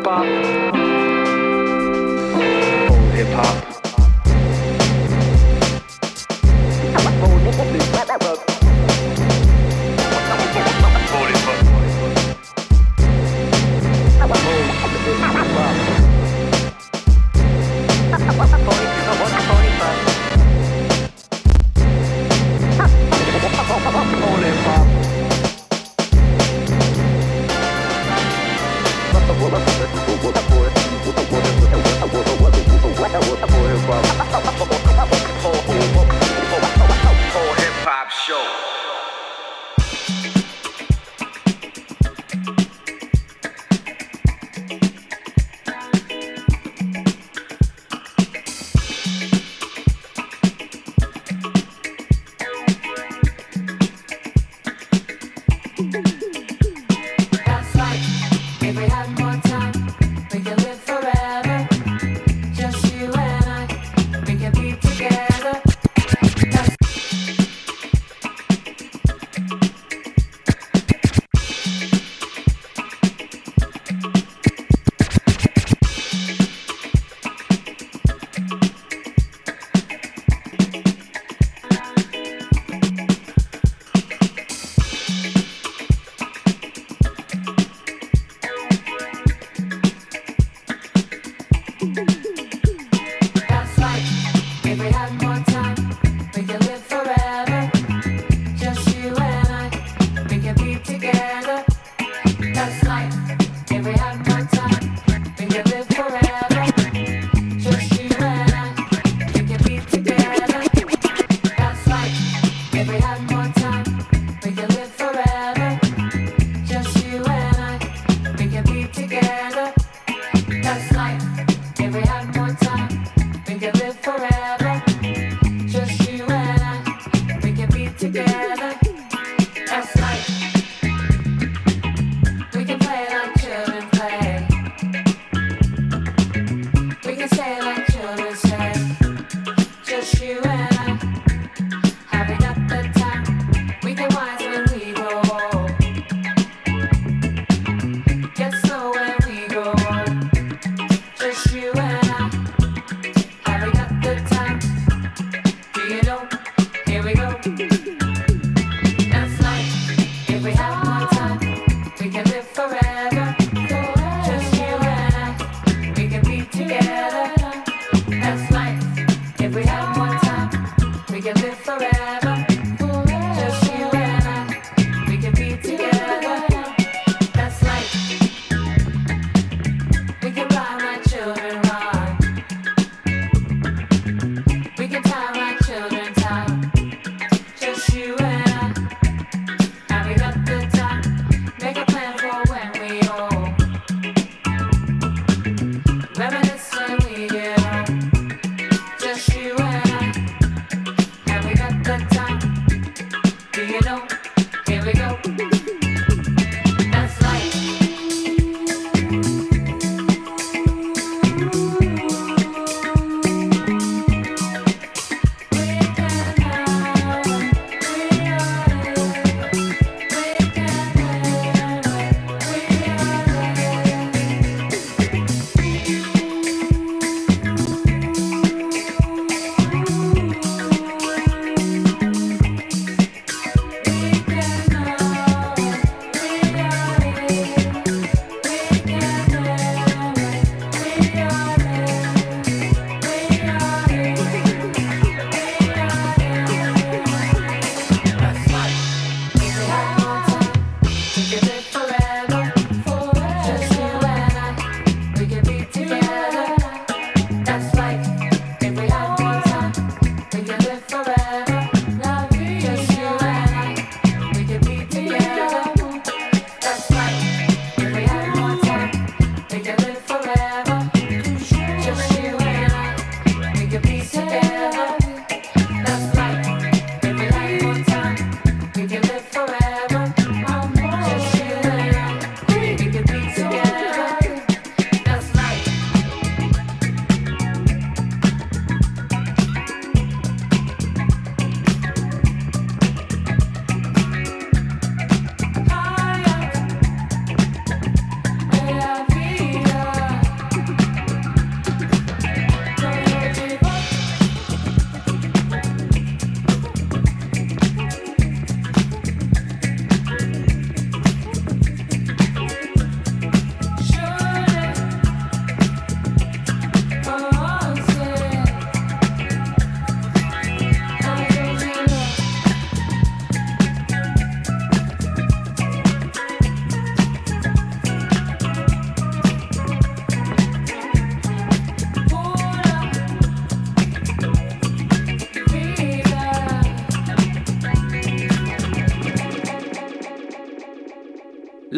hip hop. Old hip hop.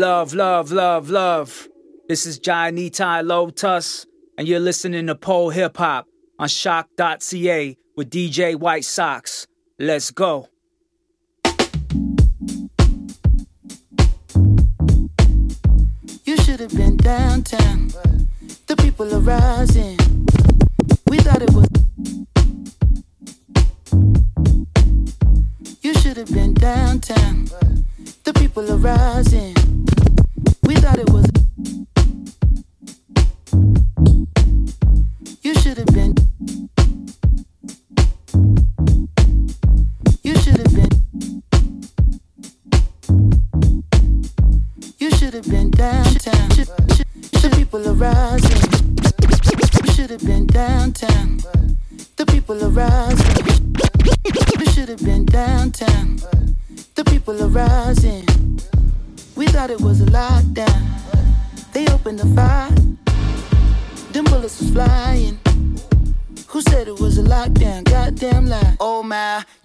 Love, love, love, love. This is Jai Nitai Lotus, and you're listening to Pole Hip Hop on choc.ca with DJ White Sox. Let's go. You should have been downtown. The people are rising. We thought it was. You should have been downtown. The people are rising. We thought it was. You should have been. You should have been. You should have been downtown. The people are rising. You should have been downtown. The people are rising. You should have been downtown. The people are rising. We thought it was a lockdown. They opened the fire. Them bullets was flying. Who said it was a lockdown? Goddamn lie. Oh my,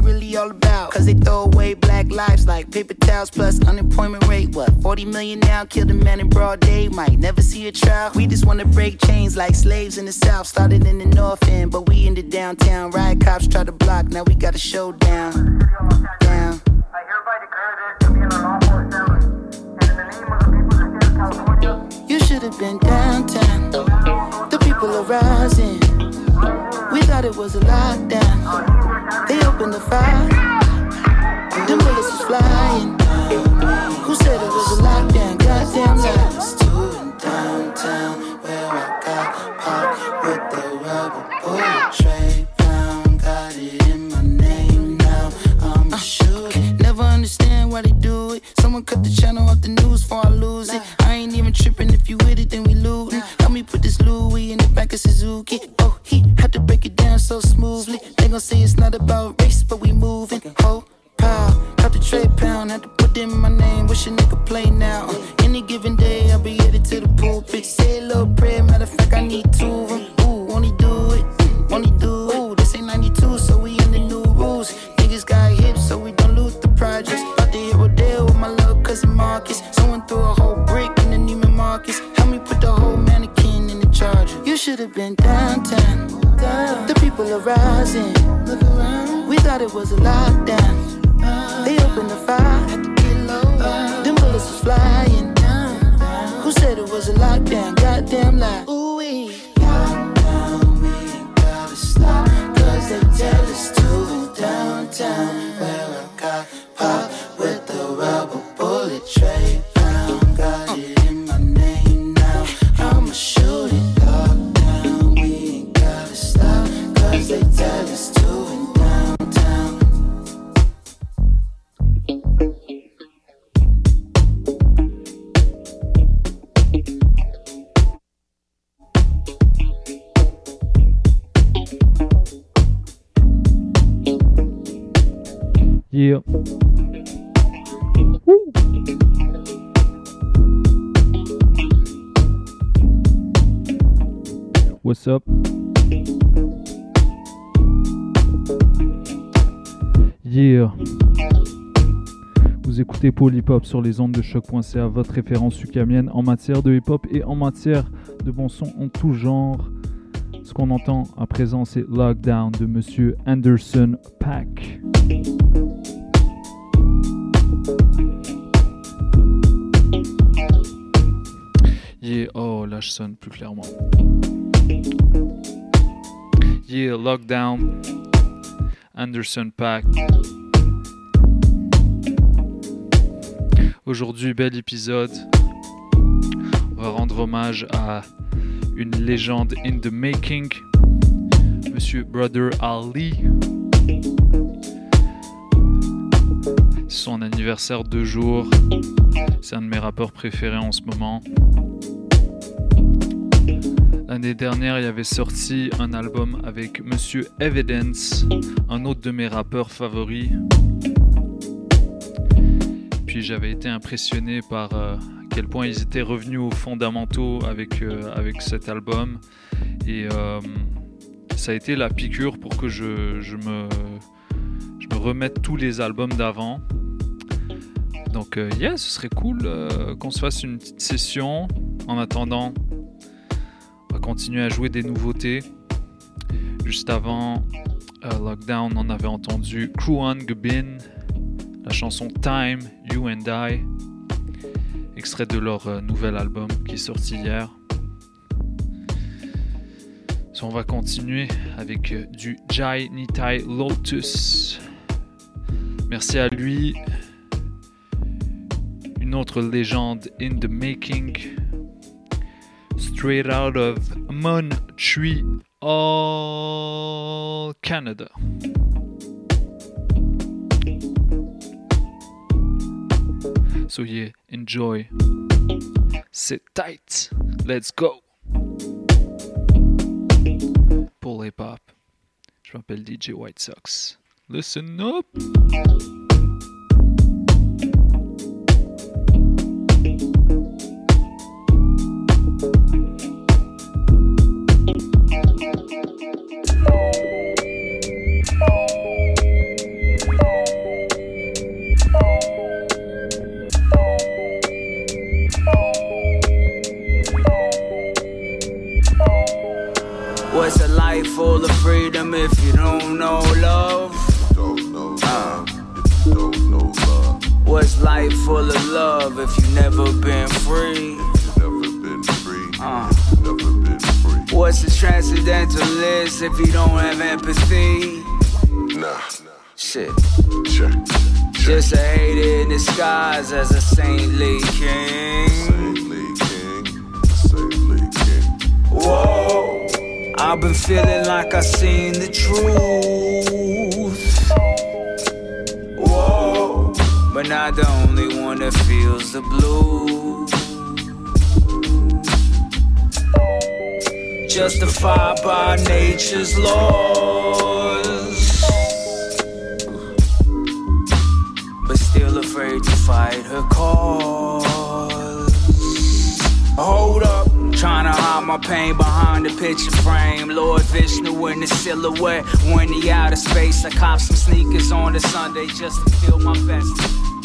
really all about? Cause they throw away black lives like paper towels plus unemployment rate. What, 40 million now? Killed a man in broad day, might never see a trial. We just wanna break chains like slaves in the south. Started in the north end, but we in the downtown. Riot cops try to block, now we got a showdown. Down. You should have been downtown. The people are rising. We thought it was a lockdown. They opened the fire. Them bullets was flying. Who said it was a lockdown? Goddamn lies. downtown where I got popped with the rubber bullet tray. Found, got it in my name now. I'm uh, a shooter. Never understand why they do it. Someone cut the channel off the news before I lose it. I ain't even tripping if you with it, then we lootin'. So smoothly. They gon' say it's not about race, but we moving. Ho, pow, cut the tray pound. Had to put in my name. Wish a nigga play now. Any given day, I'll be headed to the pulpit. Say a little prayer. Matter of fact, I need two of them. Ooh, only do it, only do it. Ooh, this ain't 92, so we in the new rules. Niggas got hips, so we don't lose the projects. About to hit Rodeo with my little cousin Marcus. Someone threw a whole brick in the Neiman Marcus. Help me put the whole mannequin in the charger. You should have been downtown. People are rising. We thought it was a lockdown. They opened the fire. Them bullets was flying. Who said it was a lockdown? Goddamn lie. Ooh, we lockdown, we gotta stop. Cause they tell us to downtown. What's up? Yeah. Vous écoutez Hop sur les ondes de choc.ca, votre référence ukamienne en matière de hip hop et en matière de bon son en tout genre. Ce qu'on entend à présent, c'est Lockdown de Monsieur Anderson Pack. Yeah, oh là je sonne plus clairement. Yeah, Lockdown, Anderson Pack. Aujourd'hui, bel épisode. On va rendre hommage à une légende in the making, Monsieur Brother Ali. Son anniversaire deux jours. C'est un de mes rappeurs préférés en ce moment. L'année dernière, il avait sorti un album avec Monsieur Evidence, un autre de mes rappeurs favoris. Puis j'avais été impressionné par euh, quel point ils étaient revenus aux fondamentaux avec, euh, avec cet album. Et euh, ça a été la piqûre pour que je, me, je me remette tous les albums d'avant. Donc, yeah, ce serait cool qu'on se fasse une petite session. En attendant, on va continuer à jouer des nouveautés. Juste avant Lockdown, on avait entendu Kruan Gubin, la chanson Time, You and I, extrait de leur euh, nouvel album qui est sorti hier. on va continuer avec euh, du Jai Nitai Lotus. Merci à lui. Une autre légende in the making straight out of Montreal, Canada. So yeah, enjoy. Sit tight. Let's go. Pour hip hop. Je m'appelle DJ White Sox. Listen up. Freedom if you don't know love. Don't know love. You don't know love. What's life full of love if you never been free? Never been free. Uh. Never been free. What's a transcendentalist if you don't have empathy? Nah. Shit. Check. Check. Just a hater in disguise as a saintly king. Saintly king. Saintly king. Whoa. I've been feeling like I seen the truth. Whoa, but not the only one that feels the blues. Justified by nature's laws, but still afraid to fight her cause. Hold up. Trying to hide my pain behind the picture frame. Lord Vishnu in the silhouette. When he out of space, I cop some sneakers on the Sunday just to feel my best.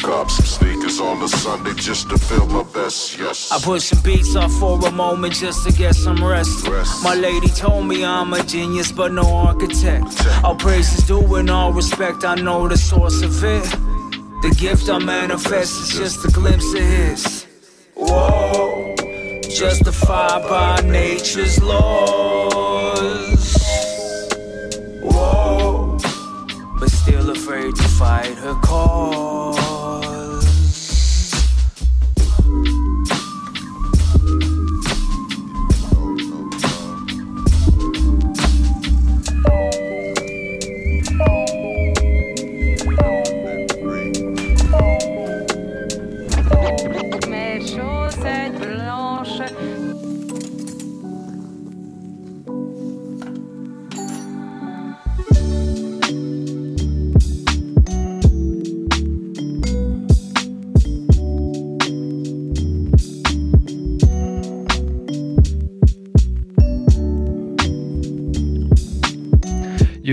Cop some sneakers on the Sunday just to feel my best, yes. I put some beats off for a moment just to get some rest. rest. My lady told me I'm a genius, but no architect. All is due and all respect, I know the source of it. The gift I manifest is just a glimpse of his. Whoa justified by nature's laws. Whoa, but still afraid to fight her cause.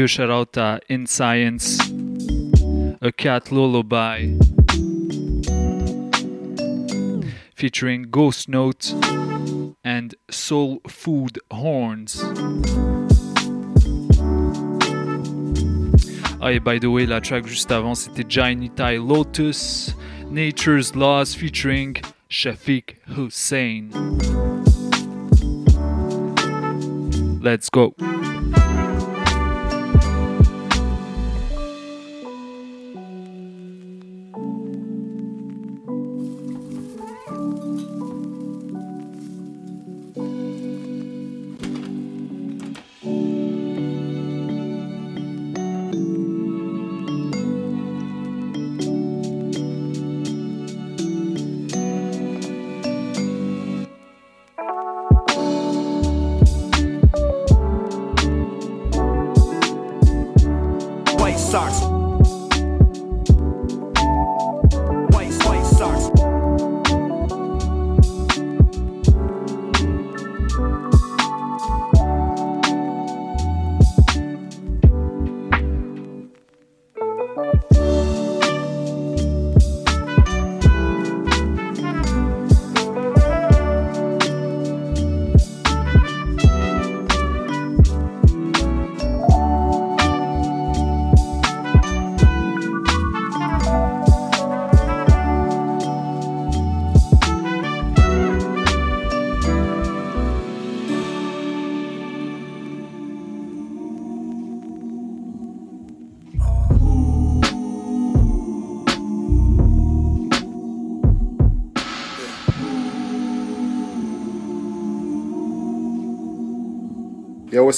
À In Science, A Cat Lullaby, featuring Ghost Note and Soul Food Horns. Ah, et by the way, la track juste avant, c'était Jai Nitai Lotus, Nature's Laws featuring Shafiq Husayn. Let's go.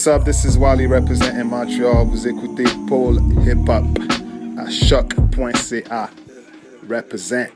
What's up? This is Wally representing Montreal. Vous écoutez Paul Hip Hop à choc.ca. Represent.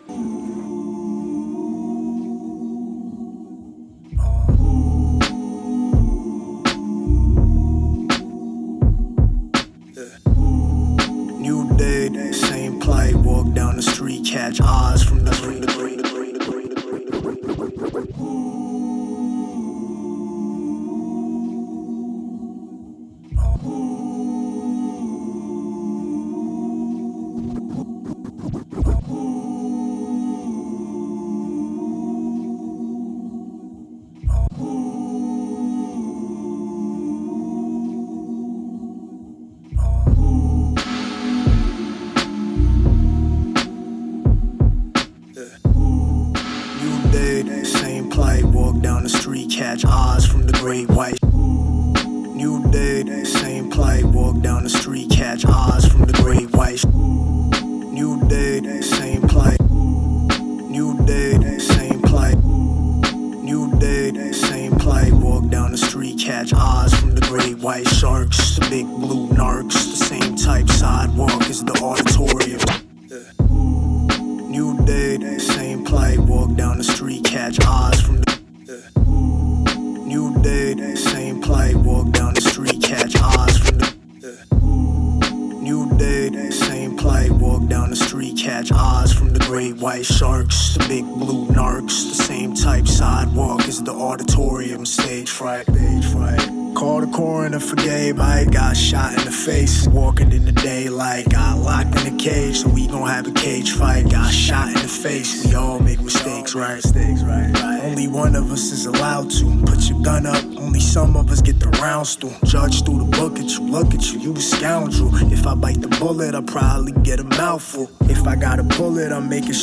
Catch eyes from the great white. New day, same plight. Walk down the street, catch eyes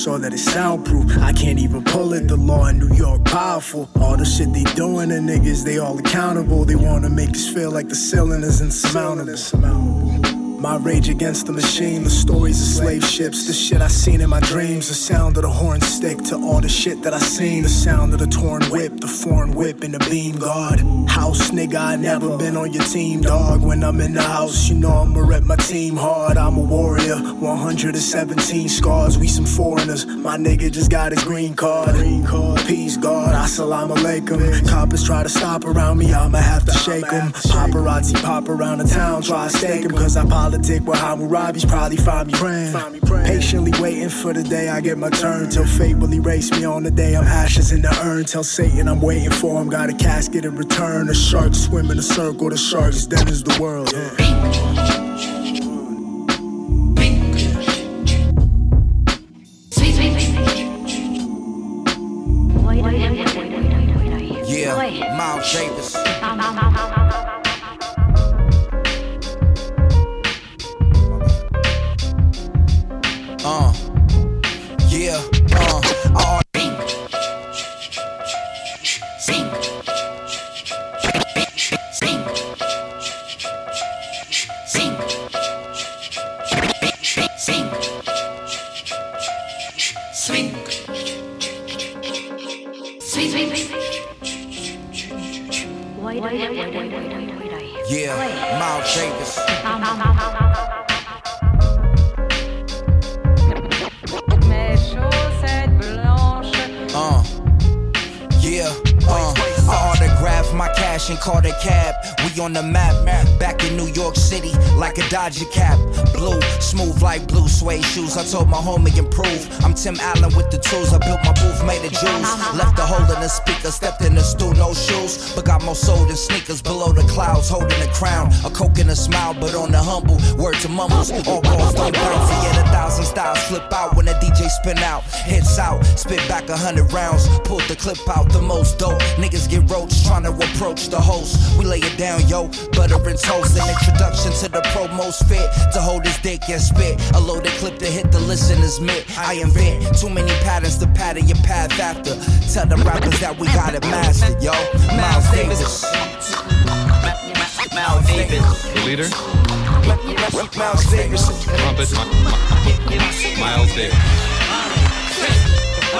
Sure that it's soundproof. I can't even pull it. The law in New York powerful. All the shit they doing, the niggas they all accountable. They wanna make us feel like the ceiling is insurmountable. My rage against the machine, the stories of slave ships, the shit I seen in my dreams, the sound of the horn stick to all the shit that I seen, the sound of the torn whip, the foreign whip and the beam guard. House nigga, I never been on your team, dog. When I'm in the house, you know I'ma rep my team hard. I'm a warrior, 117 scars, we some foreigners. My nigga just got his green card. Green card. Peace, God, assalamu alaikum. Coppers try to stop around me, I'ma have to shake 'em. Paparazzi pop around the town, try to stake 'em, cause I politic with Hammurabi's probably find me praying. Patiently waiting for the day I get my turn. Till fate will erase me on the day I'm ashes in the urn. Tell Satan I'm waiting for him. Got a casket in return. The sharks swim in a circle. The sharks then is the world. Yeah, Miles Davis. Tim Allen with the tools. I built my booth made of jewels. Left a hole in the speaker, stepped in the stool, no shoes. But got more soul than below holding a crown. A coke and a smile, but on the humble. Word to mumbles, all balls don't bounce. Yeah, a thousand styles flip out when a DJ spin out. Hits out, spit back a hundred rounds. Pull the clip out, the most dope. Niggas get roached trying to approach the host. We lay it down, yo. Butter and toast. An introduction to the pro most fit to hold his dick and spit. A loaded clip to hit the listener's mitt. I invent too many patterns to pattern your path after. Tell the rappers that we got it mastered, yo. Miles Davis. Davis. The leader, Miles Davis. trumpet, Miles Davis.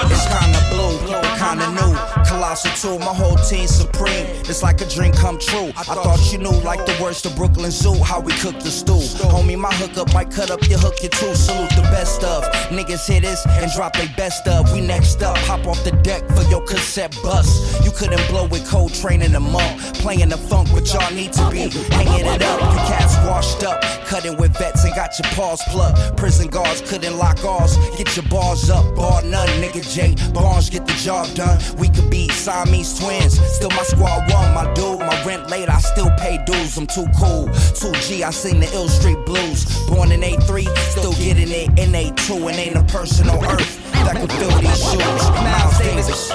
It's kinda blue, kinda new. colossal too. My whole team supreme. It's like a dream come true. I thought you knew, like the words to Brooklyn Zoo, how we cook the stew. Homie, my hookup might cut up your hook, you too. Salute the best of. Niggas hit us and drop they best of. We next up, hop off the deck for your cassette bus. You couldn't blow with cold training them up. Playing the funk, but y'all need to be hanging it up. You cats washed up, cutting with vets and got your paws plucked. Prison guards couldn't lock ours. Get your bars up, bar none, nigga J. Barnes get the job done. We could be Siamese twins. Still my squad one, my dude. My rent late, I still pay dues. I'm too cool. 2G, I sing the Ill Street Blues. Born in A3, still getting it in A2. And ain't a person on earth that can fill these shoes. Miles Davis.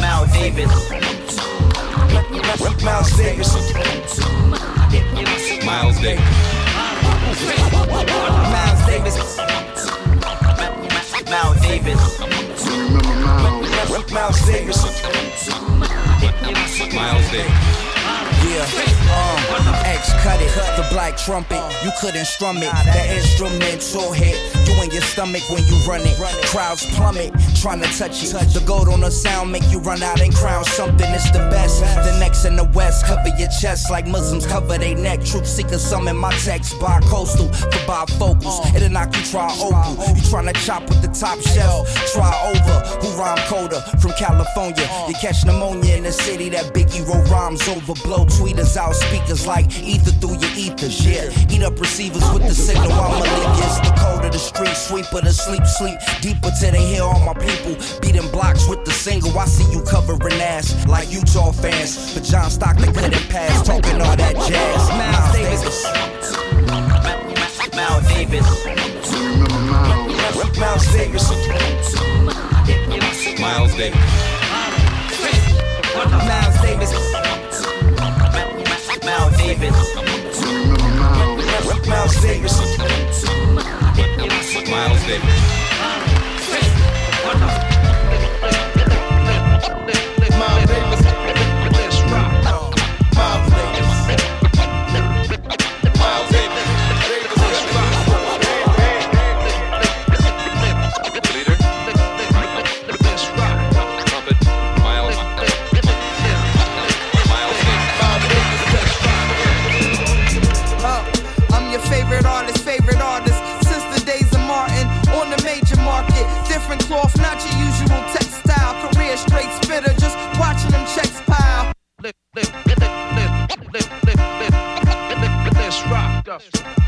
Miles Davis. Miles Davis. Miles Davis. Miles Davis. Miles Davis. Miles Davis. Miles Davis. Um, X cut it, the black trumpet. You couldn't strum it. That instrumental hit you in your stomach when you run it. Crowds plummet, trying to touch it. The gold on the sound make you run out and crown something. It's the best. The next in the west, cover your chest like Muslims cover their neck. Truth seekers summon my text. Bi coastal for bifocals. It'll knock you try opal. You trying to chop with the top shelf. Try over. Who rhyme coder from California? You catch pneumonia in the city that Biggie wrote rhymes over. Blow tweeters out speakers like ether through your ethers. Yeah, eat up receivers with the signal. Leave you. It's the code of the street. Sweeper to sleep, sleep deeper till they hear all my people beating blocks with the single. I see you covering ass like Utah fans, but John Stockton couldn't pass talking all that jazz. Miles Davis. Miles Davis. Miles Davis. Miles Davis. Miles Davis. Davis. Miles Davis. Miles Davis. Trust me.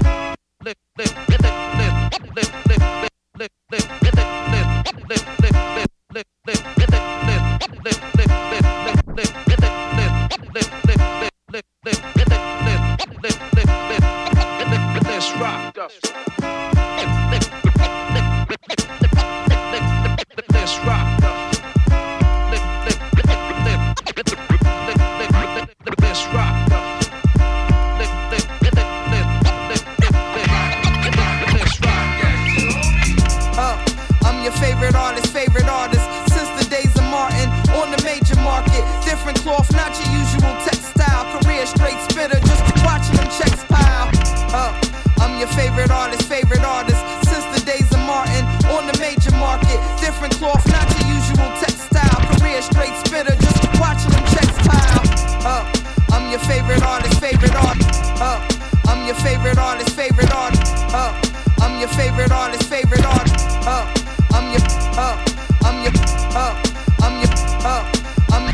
Favorite artist, favorite artist. Since the days of Martin on the major market. Different cloth, not your usual textile. Career straight spitter, just watching them checks pile. Uh, I'm your favorite artist, favorite artist. Uh, I'm your favorite artist, favorite artist. Uh, I'm your favorite artist, favorite artist. Uh, I'm your, uh, I'm your, uh, I'm your, uh, I'm,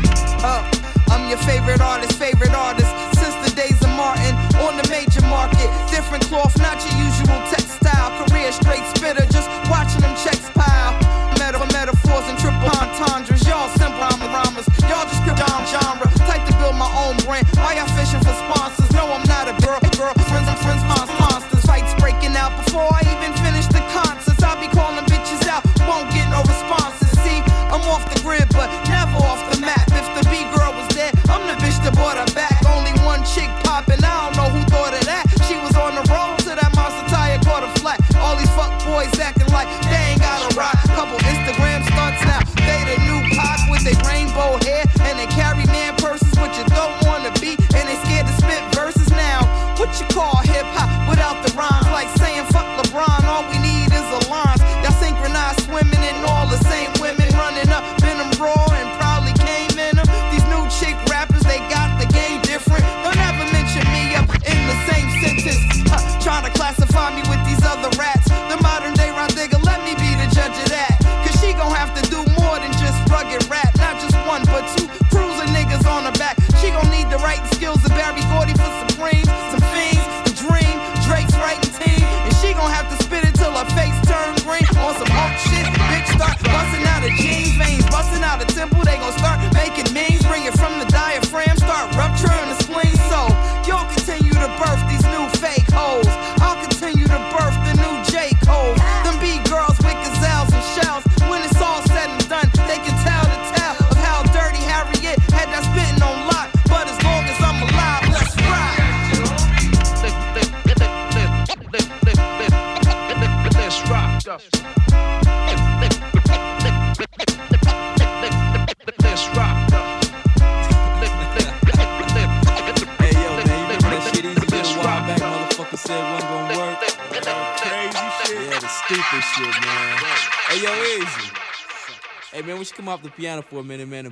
uh, I'm your favorite artist, favorite artist. Since the days of Martin on the major market. Different cloth, not your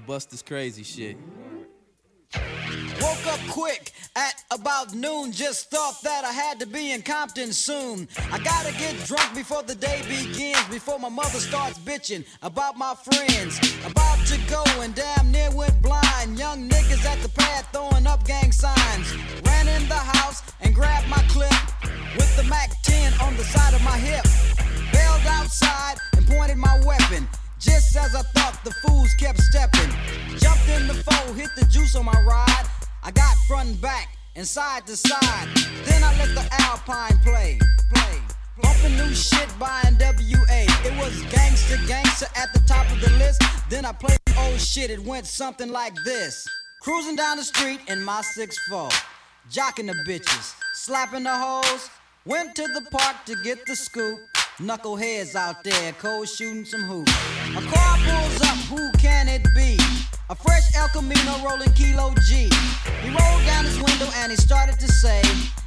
bust this crazy shit. Woke up quick at about noon. Just thought that I had to be in Compton soon. I gotta get drunk before the day begins. Before my mother starts bitching about my friends. About to go and damn near went blind. Young niggas at the pad throwing up gang signs. Ran in the house and grabbed my back and side to side. Then I let the Alpine play, play. Bumping new shit by NWA. It was gangster, gangster at the top of the list. Then I played old shit, it went something like this. Cruising down the street in my 6'4. Jocking the bitches, slapping the hoes. Went to the park to get the scoop. Knuckleheads out there, cold shooting some hoops. A car pulls up, who can it be? A fresh El Camino rolling Kilo G. He rolled down his window and he started to say,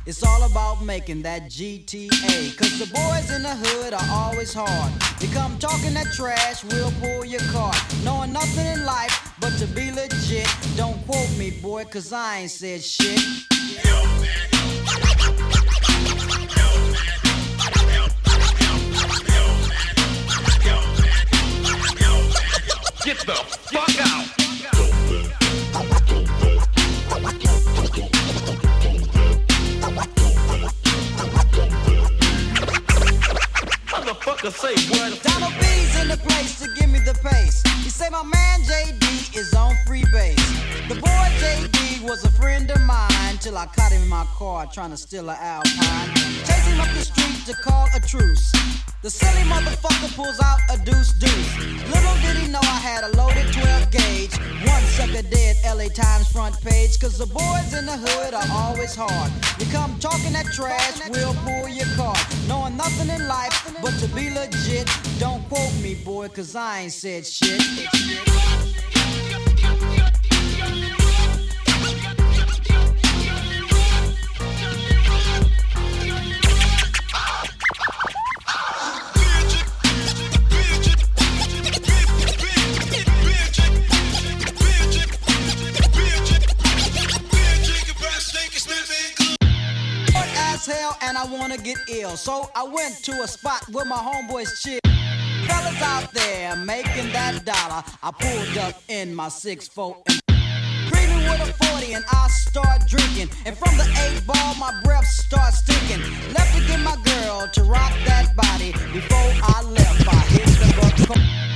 It's all about making that GTA. Cause the boys in the hood are always hard. You come talking that trash, we'll pull your card. Knowing nothing in life but to be legit. Don't quote me, boy, cause I ain't said shit. Get the fuck out. Motherfucker say what? Donald B's in the place to give me the pace. He say my man JD is on free base. The boy JD was a friend of mine till I caught him in my car trying to steal an Alpine. Chase him up the street to call a truce. The silly motherfucker pulls out a deuce deuce. Little did he know I had a loaded 12 gauge. One sucker dead, LA Times front page. Cause the boys in the hood are always hard. You come talking that trash, we'll pull your car. Knowing nothing in life but to be legit. Don't quote me, boy, cause I ain't said shit. And I wanna get ill. So I went to a spot where my homeboys chill. Fellas out there making that dollar. I pulled up in my 6'4 and creaming with a 40 and I start drinking. And from the eight ball, my breath starts stinking. Left to get my girl to rock that body. Before I left, I hit the buck.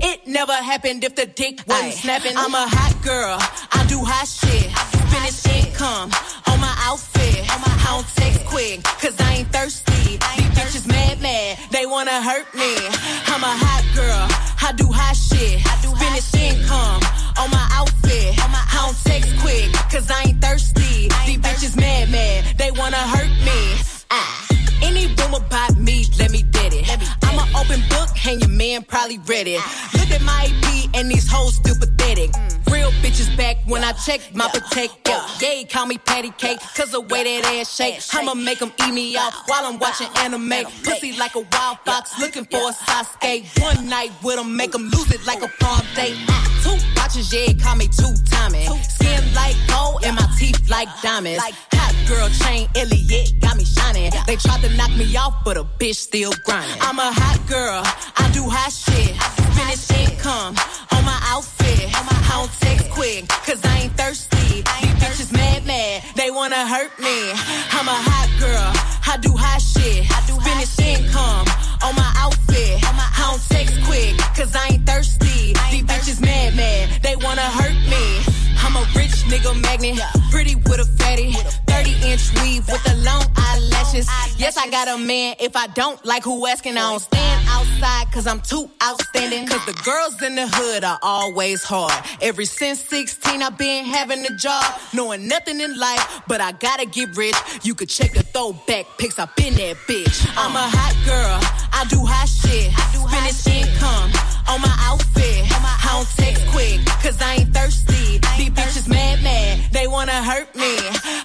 It never happened if the dick wasn't snapping. I'm a hot girl, I do hot shit. Finish income on my outfit. I don't text quick, cause I ain't thirsty. These bitches mad, mad, they wanna hurt me. I'm a hot girl, I do hot shit. Finish income on my outfit. I don't text quick, cause I ain't thirsty. These bitches mad, mad, they wanna hurt me. Ah. Any room about me, let me get it. I'm an open book, and your man probably read it. Look at my EP, and these hoes still pathetic. Real bitches back when I check my protector. Yeah, call me patty cake, cause the way that ass shake. I'ma make them eat me out while I'm watching anime. Pussy like a wild fox, looking for a Sasuke. One night with them, make them lose it like a prom date. Two watches, yeah, call me two timing. Skin like gold, and my teeth like diamonds. Hot girl chain, Elliot, got me shining. They tried to knock me off, but a bitch still grinding. I'm a hot girl, I do hot shit. Finish income on my outfit. I don't text quick, cause I ain't thirsty. These bitches mad, mad, they wanna hurt me. I'm a hot girl, I do hot shit. Finish income on my outfit. I don't text quick, cause I ain't thirsty. Nigga magnet, pretty with a fatty. 30 inch weave with the long eyelashes. Luscious. Yes, I got a man. If I don't like who asking, I don't stand outside cause I'm too outstanding. Cause the girls in the hood are always hard. Every since 16, I've been having a job, knowing nothing in life, but I gotta get rich. You could check the throwback pics up in that bitch. I'm a hot girl, I do hot shit. Finish income on my outfit. I don't text quick, cause I ain't thirsty. These bitches mad, mad, they wanna hurt me.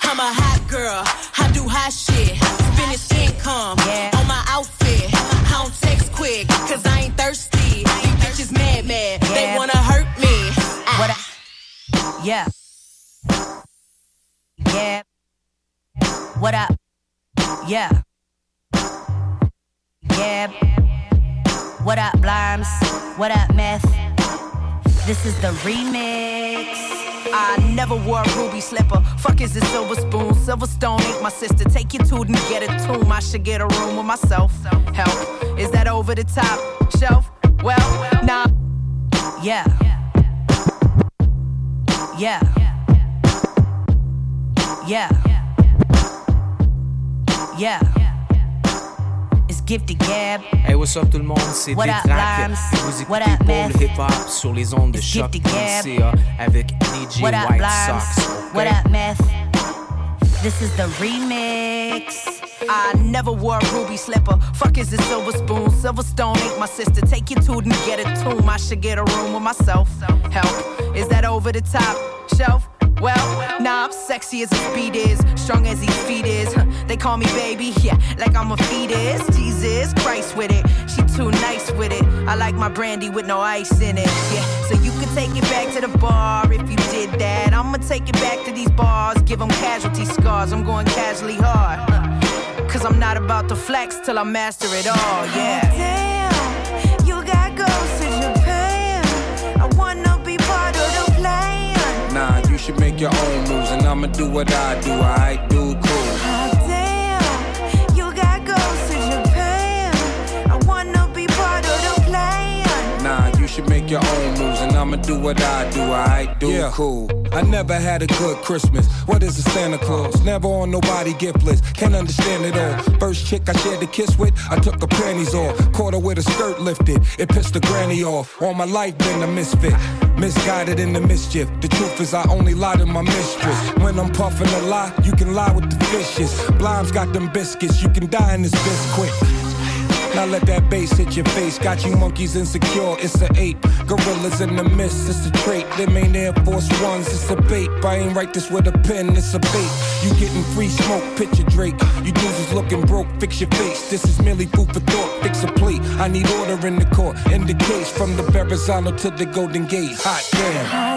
I'm a hot girl, I do hot shit. Finish income on my outfit. I don't text quick, cause I ain't thirsty. These bitches mad, mad, they wanna hurt me. What I, yeah. Yeah. What up? Yeah. Yeah. What up, Blimes? What up, Meth? This is the remix. I never wore a ruby slipper. Fuck is a silver spoon? Silverstone ain't my sister. Take your tooth and get a tomb. I should get a room with myself. Help. Is that over the top shelf? Well, nah. Yeah. Yeah. Yeah. Yeah. It's gifted gab. Hey, what's up tout le monde, c'est What up, Détrac. Limes? Vous What écoutez up, Paul Hip Hop sur les ondes de It's choc.ca avec DJ What up, White Blimes? Sox. What up, Meth? This is the remix. I never wore a ruby slipper. Fuck is a silver spoon? Silverstone ain't my sister. Take your tooth and get a tomb. I should get a room with myself. Help. Is that over the top shelf? Well, nah, I'm sexy as his speed is, strong as his feet is. They call me baby, yeah, like I'm a fetus. Jesus Christ with it, she too nice with it. I like my brandy with no ice in it, yeah. So you can take it back to the bar if you did that. I'ma take it back to these bars, give them casualty scars. I'm going casually hard. Cause I'm not about to flex till I master it all, yeah. Should make your own moves, and I'ma do what I do. I do should make your own moves, and I'ma do what I do. I do cool. I never had a good Christmas. What is a Santa Claus? Never on nobody gift list. Can't understand it all. First chick I shared a kiss with, I took her panties off. Caught her with her skirt lifted. It pissed the granny off. All my life been a misfit. Misguided in the mischief. The truth is I only lie to my mistress. When I'm puffing a lie, you can lie with the fishes. Blimes got them biscuits. You can die in this bitch quick. Now let that bass hit your face. Got you monkeys insecure, it's a ape. Gorillas in the mist, it's a trait. Them ain't Air Force Ones, it's a bait. I ain't write this with a pen, it's a bait. You getting free smoke, picture Drake. You dudes looking broke, fix your face. This is merely food for thought, fix a plate. I need order in the court. In the case, from the Verrazano to the Golden Gate. Hot damn,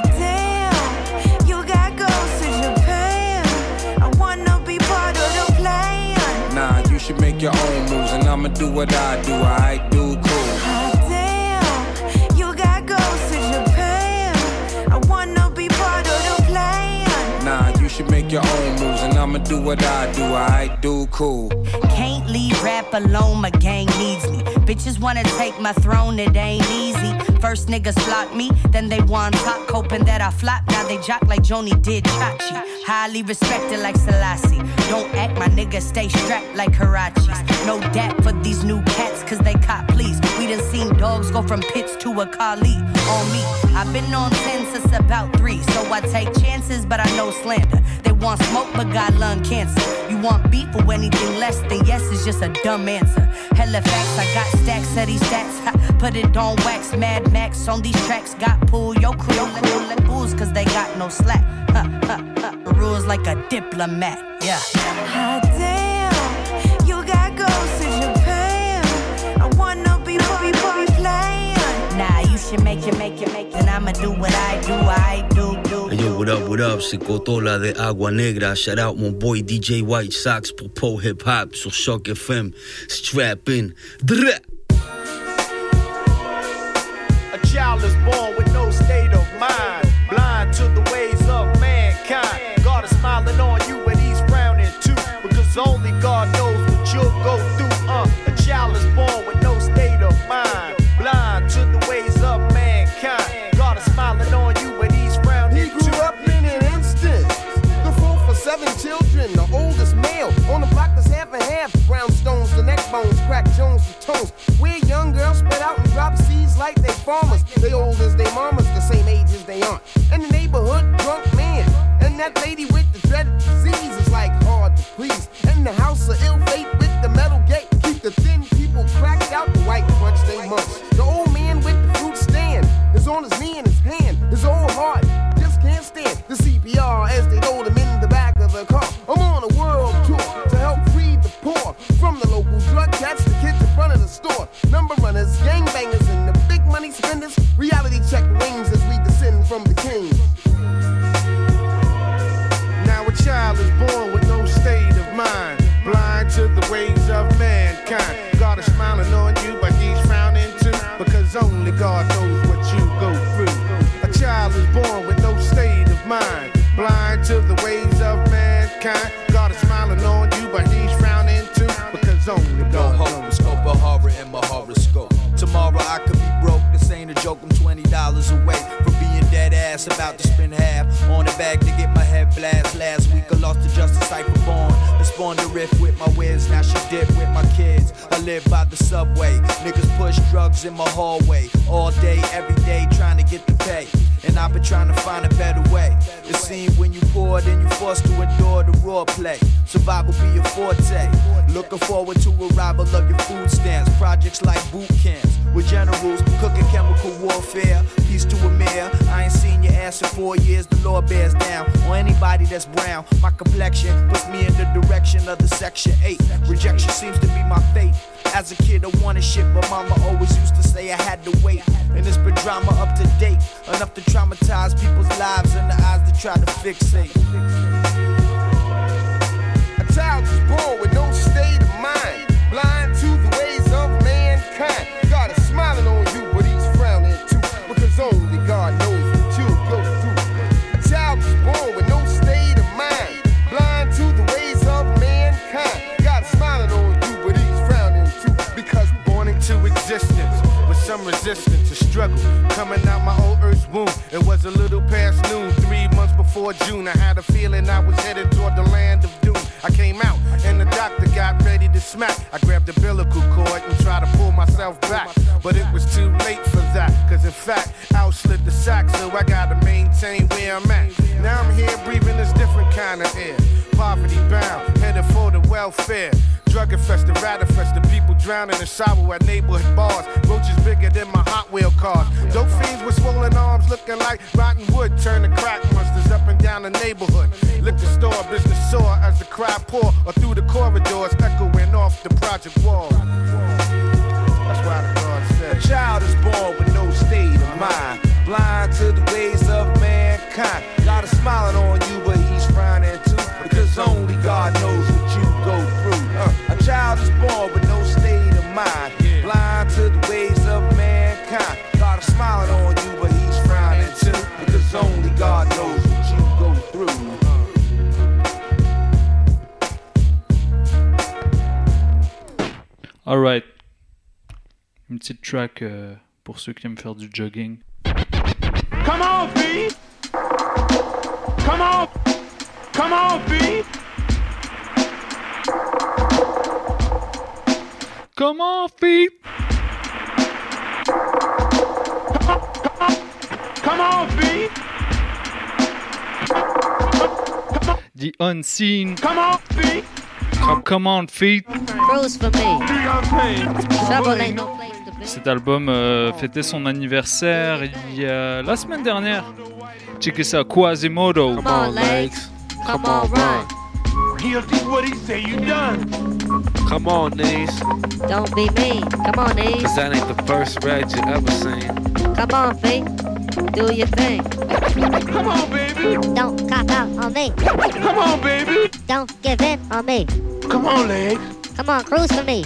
should make your own moves, and I'ma do what I do. I do cool. Hot damn, you got ghosts in Japan. I wanna be part of the plan. Nah, you should make your own moves, and I'ma do what I do. I do cool. Can't leave rap alone, my gang needs me. Bitches wanna take my throne, it ain't easy. First niggas flock me, then they want top, hoping that I flop. Now they jock like Joanie did Chachi. Highly respected like Selassie. Don't act, my niggas stay strapped like Harachis. No dap for these new cats, cause they cop please. We done seen dogs go from pits to a Kali on me. I've been on 10 since about 3, so I take chances, but I know slander. They want smoke, but got lung cancer. You want beef for anything less than yes is just a dumb answer. Hella facts, I got stacks of these stats. Put it on wax, Mad Max on these tracks. Got pull yo crew, let fools, cause they got no slack. Rules like a diplomat, yeah. Hot damn, you got ghosts in Japan. I wanna be part of the plan. Nah, you should make it, make it, make it. And I'ma do what I do, I what up, what up, c'est Cotola de Agua Negra. Shout out my boy DJ White Sox pour Pole Hip Hop so Shock FM. Strap in. Drrrr. We're young girls spread out and drop seeds like they farmers. They old as they mamas, the same age as they aren't. In the neighborhood, drunk man, and that lady with the dread Spawned a riff with my whiz. Now she dip with my kids. I live by the subway. Niggas push drugs in my hallway. All day, every day, trying to get the pay. And I've been trying to find a better way. It seems when you poor, then you're forced to endure the raw play. Survival be your forte. Looking forward to arrival of your food stamps. Projects like boot camps with generals cooking chemical warfare. Peace to a mayor. I ain't seen your ass in four years. The law bears down on anybody that's brown. My complexion puts me in the direction of the section 8. Rejection seems to be my fate. As a kid, I wanted shit, but mama always used to say I had to wait. And it's been drama up to date, enough to traumatize people's lives and the eyes that try to fixate. A child is born with no ceux qui aiment faire du jogging. Come on, B. Come on. Come on, B. Come on, feet. Come on, B. The unseen. Come on, B. Come, come on, feet. Cruise for me. Trouble Cet album euh, fêtait son anniversaire il y a la semaine dernière. Checkez ça, Quasimodo. Come on, legs. Come on, run. He'll do what he say you done. Come on, knees. Don't be mean. Come on, knees. Cause that ain't the first red you ever seen. Come on, feet. Do your thing. Come on, baby. Don't cop out on me. Come on, baby. Don't give in on me. Come on, legs. Come on, cruise for me.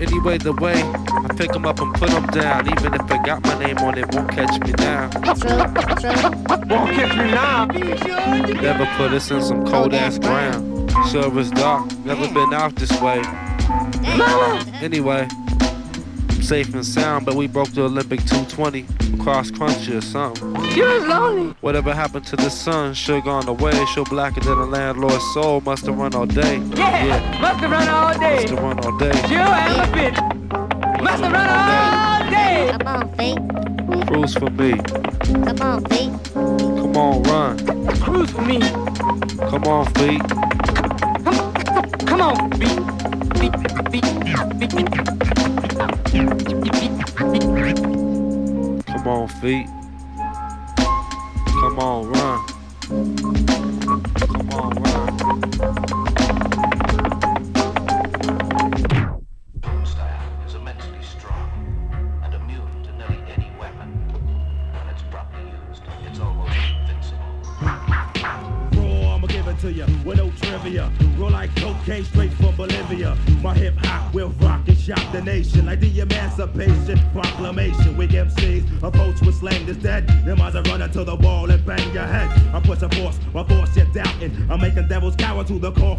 Anyway, the way I pick 'em up and put 'em down. Even if I got my name on it, won't catch me now. Won't catch me now. Never put us in some cold ass ground. Sure it's dark, never been out this way. Anyway, I'm safe and sound, but we broke the Olympic 220. Cross country or something. You're lonely. Whatever happened to the sun? Sure gone away. Sure blacker than a landlord's soul. Must have run all day. Yeah. Must have run all day. Must have run all day. You and a bit. Must have run all day. Come on, feet. Cruise for me. Come on, feet. Come on, run. Cruise for me. Come on, feet. Come on, beat. Beat, beat, beat, beat. Come on, feet. Come on, run. Come on, run. Is immensely strong and immune to nearly any weapon. When it's properly used, it's almost invincible. I'ma give it to you with no trivia. Roll like cocaine straight from Bolivia. My hip hop will rock and shock the nation like the Emancipation Proclamation. We MCs approach with slang Is dead. Them eyes are running to the wall a force, a force you're doubting. I'm making devils cower to the core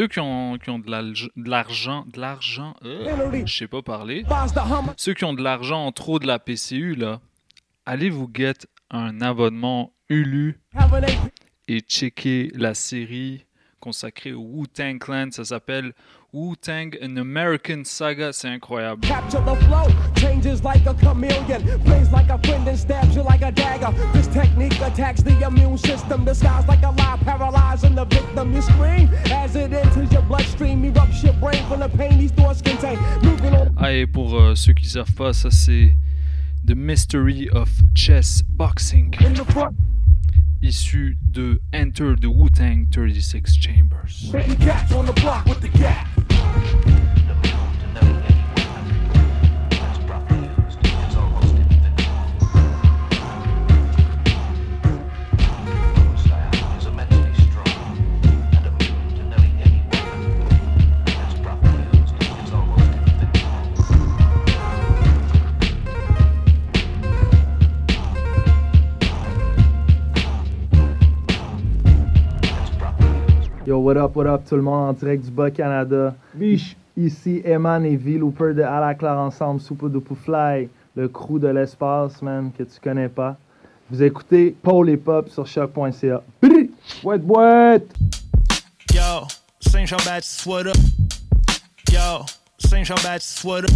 ceux qui ont, de l'argent, de l'argent, euh, je sais pas parler, ceux qui ont de l'argent en trop de la PCU, là, allez vous get un abonnement Ulu et checker la série consacrée au Wu-Tang Clan, ça s'appelle Wu-Tang, an American saga, c'est incroyable. Capture the flow, changes like a chameleon, plays like a friend and stabs you like a dagger. This technique attacks the immune system, disguised like a lie, paralyzing the victim. Ah, et pour euh, ceux qui savent pas, ça c'est The Mystery of Chess Boxing, issu de Enter the Wu-Tang 36 Chambers. what up tout le monde en direct du Bas-Canada. Biche! Ici Eman et V, Looper de À Ensemble, Soupe de Fly, le crew de l'espace, man, que tu connais pas. Vous écoutez Paul et Pop sur choc.ca. What what? Yo, Saint-Jean-Baptiste, what up? Yo, Saint-Jean-Baptiste, what up?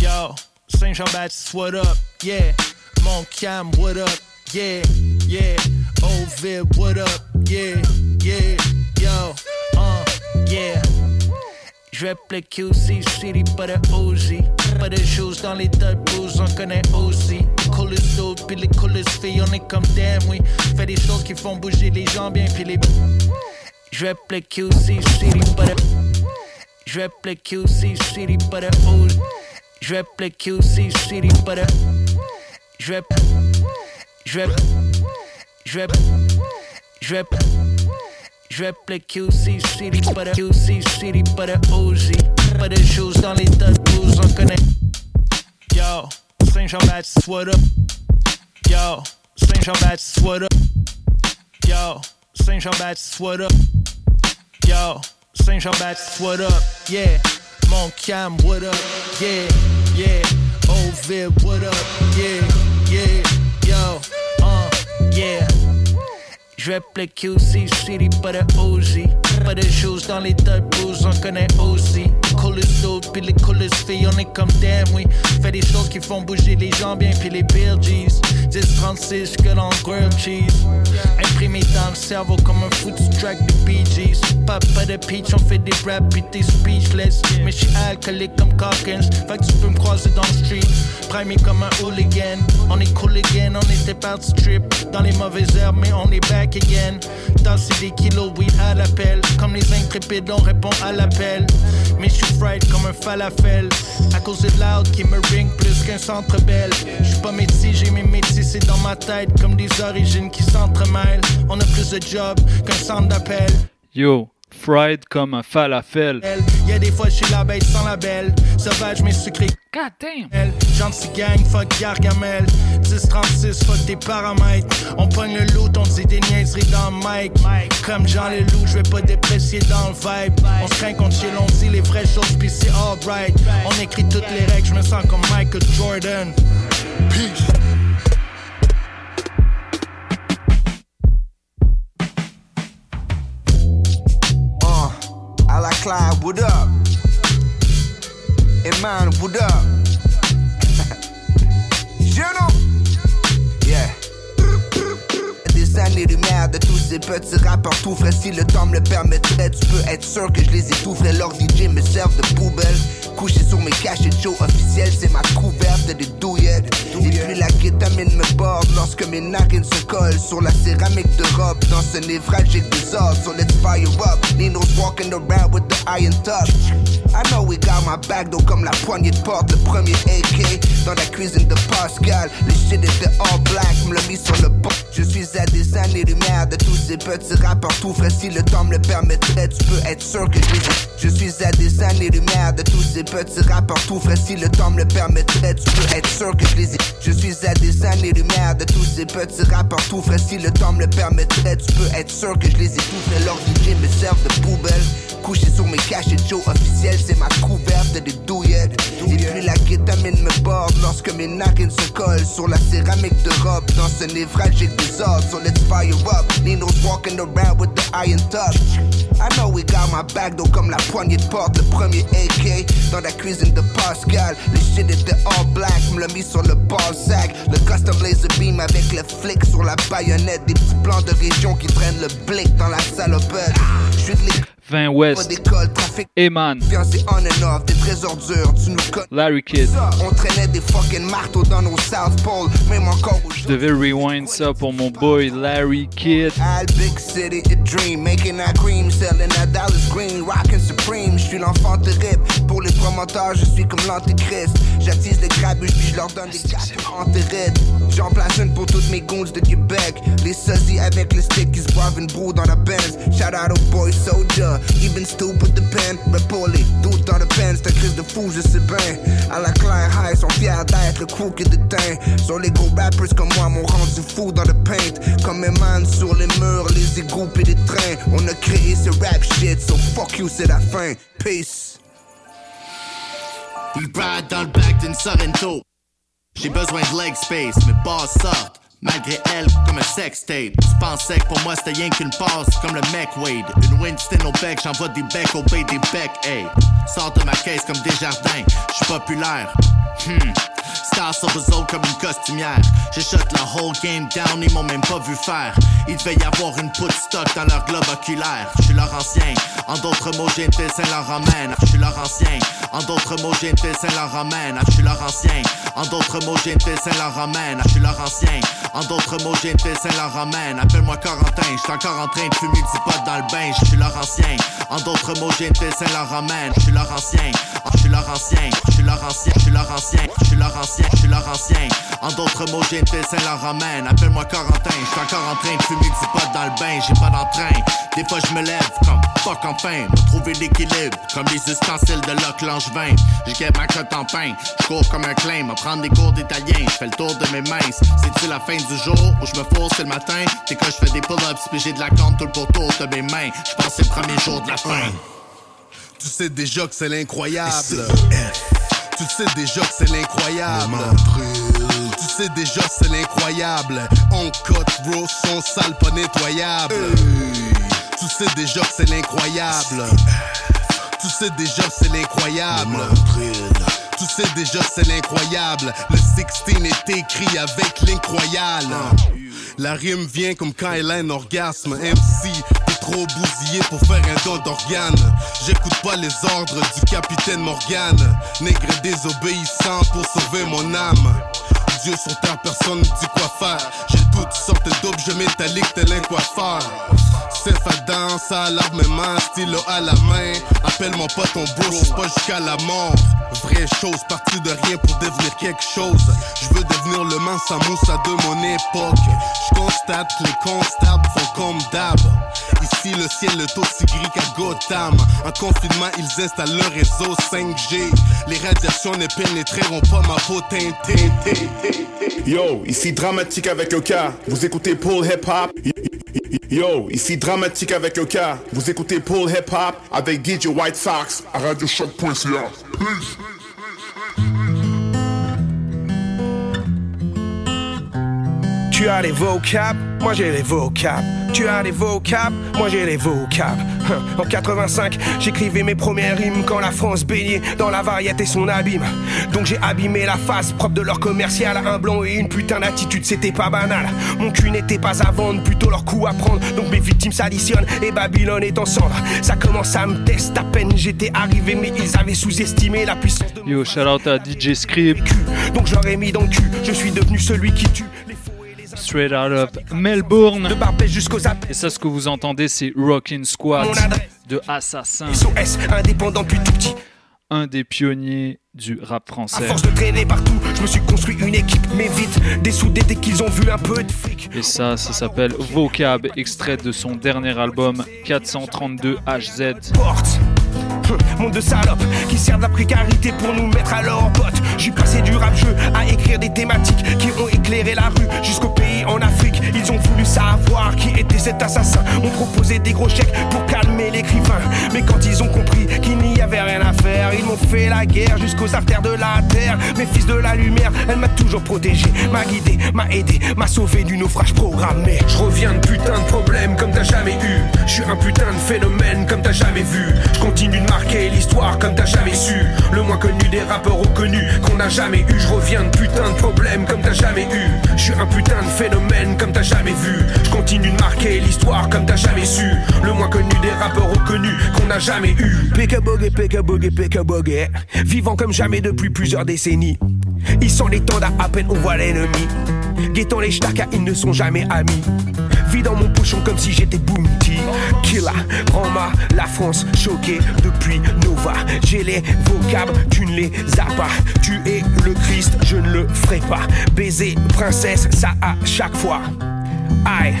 Yo, Saint-Jean-Baptiste, what up? Yeah, Mon Cam, what up? Yeah, yeah, Ovid, what up? Yeah, yeah yo, uh, yeah. Je le QC, City, pas de Uzi. Pas de choses dans les têtes blues, on connaît aussi. Coolest dude, puis les coolest filles, on est comme damn, oui. Fais des choses qui font bouger les gens bien, puis les. Je le QC, City, pas de. Je le QC, City, pas de Uzi. Je le QC, City, pas de. Je Je Je Je Je rappelais QC City, pas de QC City, OG. Pas de choses dans les tas de blues, on connaît. Yo, Saint-Jean-Baptiste, what up? Yo, Saint-Jean-Baptiste, what up? Yo, Saint-Jean-Baptiste, what up? Yo, Saint-Jean-Baptiste, what up? Yeah, Montcalm, what up? Yeah, yeah, Ovid, what up? Yeah, yeah, yo, uh, yeah. Je rappelais QC City, pas de OG. Pas de choses dans les de blues, on connaît aussi. Coolest dude, puis les coolest filles, on est comme damn, oui. Fait des choses qui font bouger les gens bien, puis les pires G's. 10-36 que dans le grilled cheese. Imprimé dans le cerveau comme un foutu track de Bee Gees. Pas, pas de pitch, on fait des rap, puis t'es speechless. Mais j'suis alcoolique comme Calkins, fait que tu peux me croiser dans le street. Primé comme un hooligan, on est cool again, on était parti trip. Dans les mauvaises herbes, mais on est back again. Tasser des kilos, weed à l'appel. Comme les intrépides, on répond à l'appel. Mais j'suis fried comme un falafel. À cause de loud qui me ring plus qu'un centre belle. J'suis pas métier, j'ai mes métiers, c'est dans ma tête. Comme des origines qui s'entremêlent. On a plus de job qu'un centre d'appel. Yo, fried comme un falafel. Y'a des fois, j'suis la bête sans label. Sauvage, mais sucré. God damn. Gentil gang, fuck Gargamel. 10-36, fuck tes paramètres. On pogne le loot, on dit des niaiseries dans le mic. Comme Jean le loup, j'vais pas déprécier dans le vibe. On se craint contre chill, on dit les vraies choses, pis c'est alright. On écrit toutes les règles, j'me sens comme Michael Jordan. Peace. La Clyde, what up? What up? Yeah. Des années-lumière de tous ces petits rappeurs tout frais. Si le temps me le permettrait, tu peux être sûr que je les étoufferais. Leurs DJ me servent de poubelle. Couché sur mes cachets Joe officiels, c'est ma couverte des douillettes. Et puis la kétamine me borde lorsque mes narines se collent sur la céramique de robe. Dans ce névralgique désordre, so let's fire up. Nino's walking around with the iron touch. I know we got my back, donc comme la poignée de porte, le premier AK dans la cuisine de Pascal. Les shit étaient all black, me l'a mis sur le banc. Je suis à des années-lumière de tous ces petits rappeurs tout frais. Si le temps me le permettrait, tu peux être sûr que je. Je suis à des années-lumière de tous ces petits rappeurs tout frais. Si le temps me le permettrait, tu peux être sûr que je les ai. Je suis à des années-lumière de tous ces petits rappeurs tout frais. Si le temps me le permettrait, tu peux être sûr que je les ai étoufferais. Leurs DJ me servent de poubelle. Couché sur mes cachets Joe officiels, c'est ma couverte des douillettes. Et puis la kétamine me borde lorsque mes narines se collent sur la céramique de robe. Dans ce névralgique désordre, so let's fire up. Nino's walking around with the iron touch. I know we got my back, donc comme la poignée de porte, le premier AK dans la cuisine de Pascal. Les shit étaient all black, me l'a mis sur le ball sack. Le custom laser beam avec le flic sur la baïonnette. Des petits plans de région qui traînent le blick dans la salopette. J'suis de 20 West, Eman, Larry Kidd. Je devais rewind ça pour mon boy Larry Kidd. Je suis l'enfant terrible. Pour les je suis comme l'antéchrist. J'attise les puis je leur donne des cartes. J'en place une pour toutes mes goons de Québec. Les sosies avec les sticks qui se boivent une broue dans la Benz. Shout out aux boys soldiers. Soldier, even stupid the pen. Repoli, doute dans le pen, c'est un crise de fou, je sais bien. À la Claire High, sont fiers d'être le crew qui déteint. Sur les gros rappers comme moi m'ont rendu fou dans le paint. Comme mes man sur les murs, les égouts et les trains. On a créé ce rap shit, so fuck you, c'est la fin. Peace. We ride dans le back d'une Sorrento. J'ai besoin de leg space, mes bars sortent. Malgré elle, comme un sextape. Tu pensais que pour moi c'était rien qu'une passe, comme le mec Wade. Une Winston au bec, j'envoie des becs au bay des becs, hey. Sors de ma caisse comme des jardins, je suis populaire. Hmm. Star sur eux autres comme une costumière. J'ai shot la whole game down, ils m'ont même pas vu faire. Il devait y avoir une put stock dans leur globe oculaire. Je suis leur ancien, en d'autres mots, j'ai une Saint-Laurent Je suis leur ancien, en d'autres mots, j'ai une Saint-Laurent Je suis leur ancien, en d'autres mots, j'ai une Saint-Laurent Je suis leur ancien, en d'autres mots, j'ai été Saint-Laurent, Appelle-moi Corentin, j'suis encore en train de fumer du pot dans le bain, j'suis Laurentien. En d'autres mots, j'ai été Saint-Laurent, j'suis Laurentien. J'suis Laurentien, j'suis Laurentien, j'suis Laurentien, j'suis Laurentien, j'suis Laurentien. En d'autres mots, j'ai été Saint-Laurent, Appelle-moi Corentin, j'suis encore en train de fumer du pot dans le bain, j'ai pas d'entrain. Des fois, j'me lève comme fuck enfin. Trouver l'équilibre, comme les ustensiles de Loc Langevin. J'ai ma cote en pain, je cours comme un claim, me prendre des cours d'italien. Je fais le tour de mes mains. C'est-tu la fin du jour où je me force le matin? C'est quand je fais des pull-ups, puis j'ai de la compte tout le pourtour de mes mains. Je pense c'est le premier jour de la fin. Tu sais déjà que c'est l'incroyable. Tu sais déjà que c'est l'incroyable. Tu sais déjà c'est l'incroyable. On cote, bro, son sale pas nettoyable. Tu sais déjà que c'est l'incroyable. Tu sais déjà c'est l'incroyable. Tu sais déjà c'est l'incroyable. Le 16 est écrit avec l'incroyable. La rime vient comme quand elle a un orgasme. MC, t'es trop bousillé pour faire un don d'organe. J'écoute pas les ordres du capitaine Morgan. Nègre désobéissant pour sauver mon âme. Dieu sur terre, personne ne dit quoi faire. J'ai toutes sortes d'objets métalliques tel un coiffeur. C'est fa danse à l'armement, stylo à la main. Appelle-moi pas ton bro, pas jusqu'à la mort. Vraie chose, partie de rien pour devenir quelque chose. Je veux devenir le Mansa Moussa de mon époque. Je constate les constables font comme d'hab. Ici, le ciel est aussi gris qu'à Gotham. En confinement, ils installent le réseau 5G. Les radiations ne pénétreront pas ma peau teintée. Yo, ici dramatique avec le cas. Vous écoutez Paul Hip Hop. Yo, ici dramatique avec le cas. Vous écoutez Paul Hip Hop avec DJ White Sox à radiochoc.ca. Peace. Tu as les vocab, moi j'ai les vocab. Tu as les vocab, moi j'ai les vocab. En 85, j'écrivais mes premières rimes quand la France baignait dans la variété et son abîme. Donc j'ai abîmé la face propre de leur commercial. Un blanc et une putain d'attitude, c'était pas banal. Mon cul n'était pas à vendre, plutôt leur coup à prendre. Donc mes victimes s'additionnent et Babylone est en cendre. Ça commence à me tester à peine j'étais arrivé, mais ils avaient sous-estimé la puissance de Yo, shout out à DJ Script. Donc j'aurais mis dans le cul, je suis devenu celui qui tue. Straight out of Melbourne. Et ça, ce que vous entendez, c'est Rockin' Squad de Assassin. SOS, indépendant depuis tout petit. Un des pionniers du rap français. À force de traîner partout, je me suis construit une équipe, mais vite, dessoudés dès qu'ils ont vu un peu de fric. Et ça, ça s'appelle Vocab, extrait de son dernier album 432 HZ. Porte. Monde de salopes qui servent la précarité pour nous mettre à leur pote. J'ai passé du rap-jeu à écrire des thématiques qui ont éclairé la rue jusqu'au pays en Afrique. Ils ont voulu savoir qui était cet assassin. On proposé des gros chèques pour calmer l'écrivain. Mais quand ils ont compris qu'il n'y avait rien à faire, ils m'ont fait la guerre jusqu'aux artères de la terre. Mes fils de la lumière, elle m'a toujours protégé, m'a guidé, m'a aidé, m'a sauvé du naufrage programmé. Je reviens de putain de problèmes comme t'as jamais eu. Je suis un putain de phénomène comme t'as jamais vu. Je continue de marquer l'histoire comme t'as jamais su. Le moins connu des rappeurs reconnus qu'on n'a jamais eu. Je reviens de putain de problèmes comme t'as jamais eu. Je suis un putain de phénomène comme t'as jamais vu. Je continue de marquer l'histoire comme t'as jamais su. Le moins connu des rappeurs reconnus qu'on n'a jamais eu. Péka péka bogue. Vivant comme jamais depuis plusieurs décennies. Ils sont les temps à peine on voit l'ennemi. Guettant les stacks, ils ne sont jamais amis. Vis dans mon pochon comme si j'étais Bounty. Killa, Rama, la France choquée depuis Nova. J'ai les vocables, tu ne les as pas. Tu es le Christ, je ne le ferai pas. Baiser, princesse, ça à chaque fois. Aïe,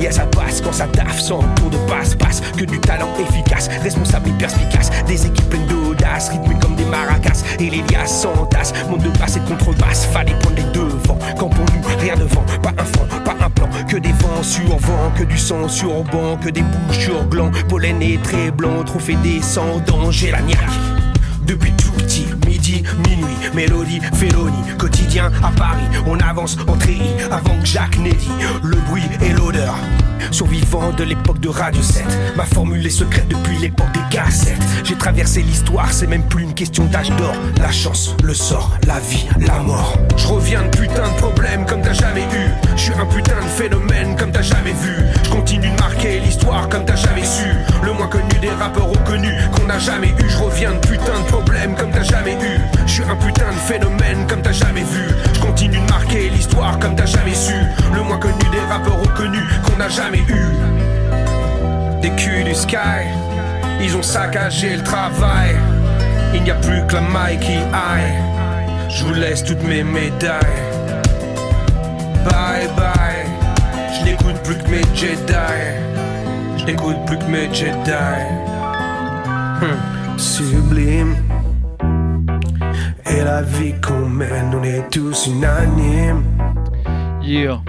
yeah, ça passe quand ça taffe sans tour de passe-passe. Que du talent efficace, responsable et perspicace. Des équipes pleines d'audace, rythmées comme des maracas. Et les liasses s'entassent, monde de basse et de contrebasse. Fallait prendre les devants. Quand pour nous, rien devant, pas un fond, pas un plan. Que des vents sur vent, que du sang sur banc, que des bouches sur gland. Pollen et très blanc, trop fait descendant, j'ai la niaque. Depuis tout petit. Midi, minuit, mélodie, félonie. Quotidien à Paris, on avance en treillis avant que Jacques n'ait dit le bruit et l'odeur. Survivant de l'époque de Radio 7, ma formule est secrète depuis l'époque des cassettes. J'ai traversé l'histoire, c'est même plus une question d'âge d'or. La chance, le sort, la vie, la mort. Je reviens de putain de problèmes comme t'as jamais eu. Je suis un putain de phénomène comme t'as jamais vu. Je continue de marquer l'histoire comme t'as jamais su. Le moins connu des rappeurs reconnus qu'on n'a jamais eu. Je reviens de putain de problèmes comme t'as jamais eu. Je suis un putain de phénomène comme t'as jamais vu. Je continue de marquer l'histoire comme t'as jamais su. Le moins connu des rappeurs reconnus qu'on n'a jamais eu. Des culs du sky, ils ont saccagé le travail. Il n'y a plus que la maille qui aille. Je vous laisse toutes mes médailles. Bye bye. Je n'écoute plus que mes Jedi. Je n'écoute plus que mes Jedi. Hum, Sublime. Et la vie qu'on mène, on est tous unanimes. Yeah.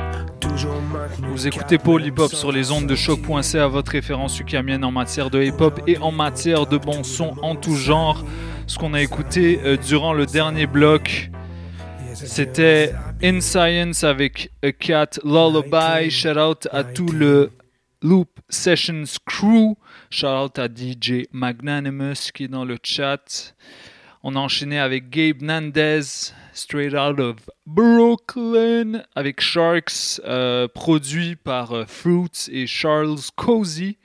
Vous écoutez Paul Hip Hop sur les ondes de choc.ca, votre référence ukamienne en matière de hip hop et en matière de bon son en tout genre. Ce qu'on a écouté euh, durant le dernier bloc, c'était In Science avec A Cat Lullaby. Shout out à tout le Loop Sessions crew. Shout out à DJ Magnanimous qui est dans le chat. On a enchaîné avec Gabe Nandez, straight out of Brooklyn, avec Sharks, euh, produit par euh, Fruits et Charles Cozy.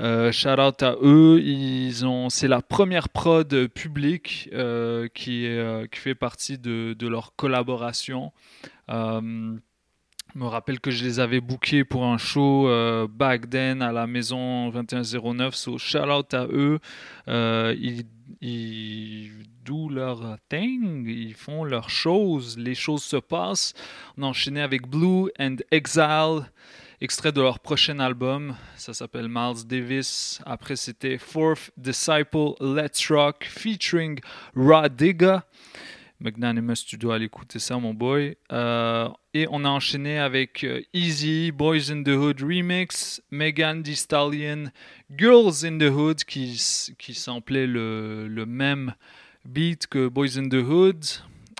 Euh, shout out à eux, ils ont, c'est la première prod publique qui, fait partie de, leur collaboration. Je me rappelle que je les avais bookés pour un show back then à la maison 2109. So shout out à eux. Ils do leur thing, ils font leurs choses, les choses se passent. On a enchaîné avec Blue and Exile, extrait de leur prochain album. Ça s'appelle Miles Davis. Après, c'était Fourth Disciple Let's Rock featuring Raw Digga. Magnanimous, tu dois aller écouter ça, mon boy. Euh, et on a enchaîné avec euh, Easy, Boys in the Hood Remix, Megan Thee Stallion, Girls in the Hood, qui, qui le, le même beat que Boys in the Hood.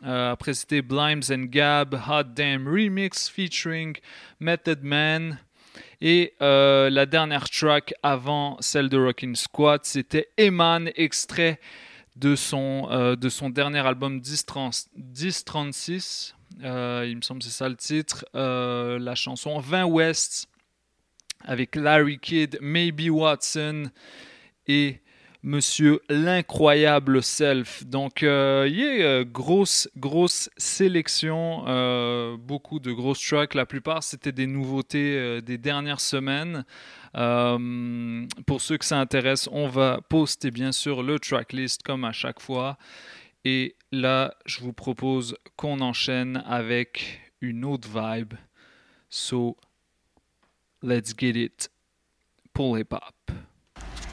Euh, après, c'était Blimes and Gab, Hot Damn Remix featuring Method Man. Et la dernière track avant celle de Rockin' Squad, c'était Eman, extrait de son, euh, de son dernier album 1030 1036. Euh, il me semble que c'est ça le titre. Euh, la chanson 20 West avec Larry Kidd, Maybe Watson et Monsieur l'incroyable self. Donc, euh, yeah, euh, grosse, grosse sélection, euh, beaucoup de grosses tracks. La plupart, c'était des nouveautés euh, des dernières semaines. Pour ceux que ça intéresse, on va poster bien sûr le tracklist comme à chaque fois. Et là, je vous propose qu'on enchaîne avec une autre vibe. So, let's get it. Pull hip hop.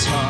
His heart.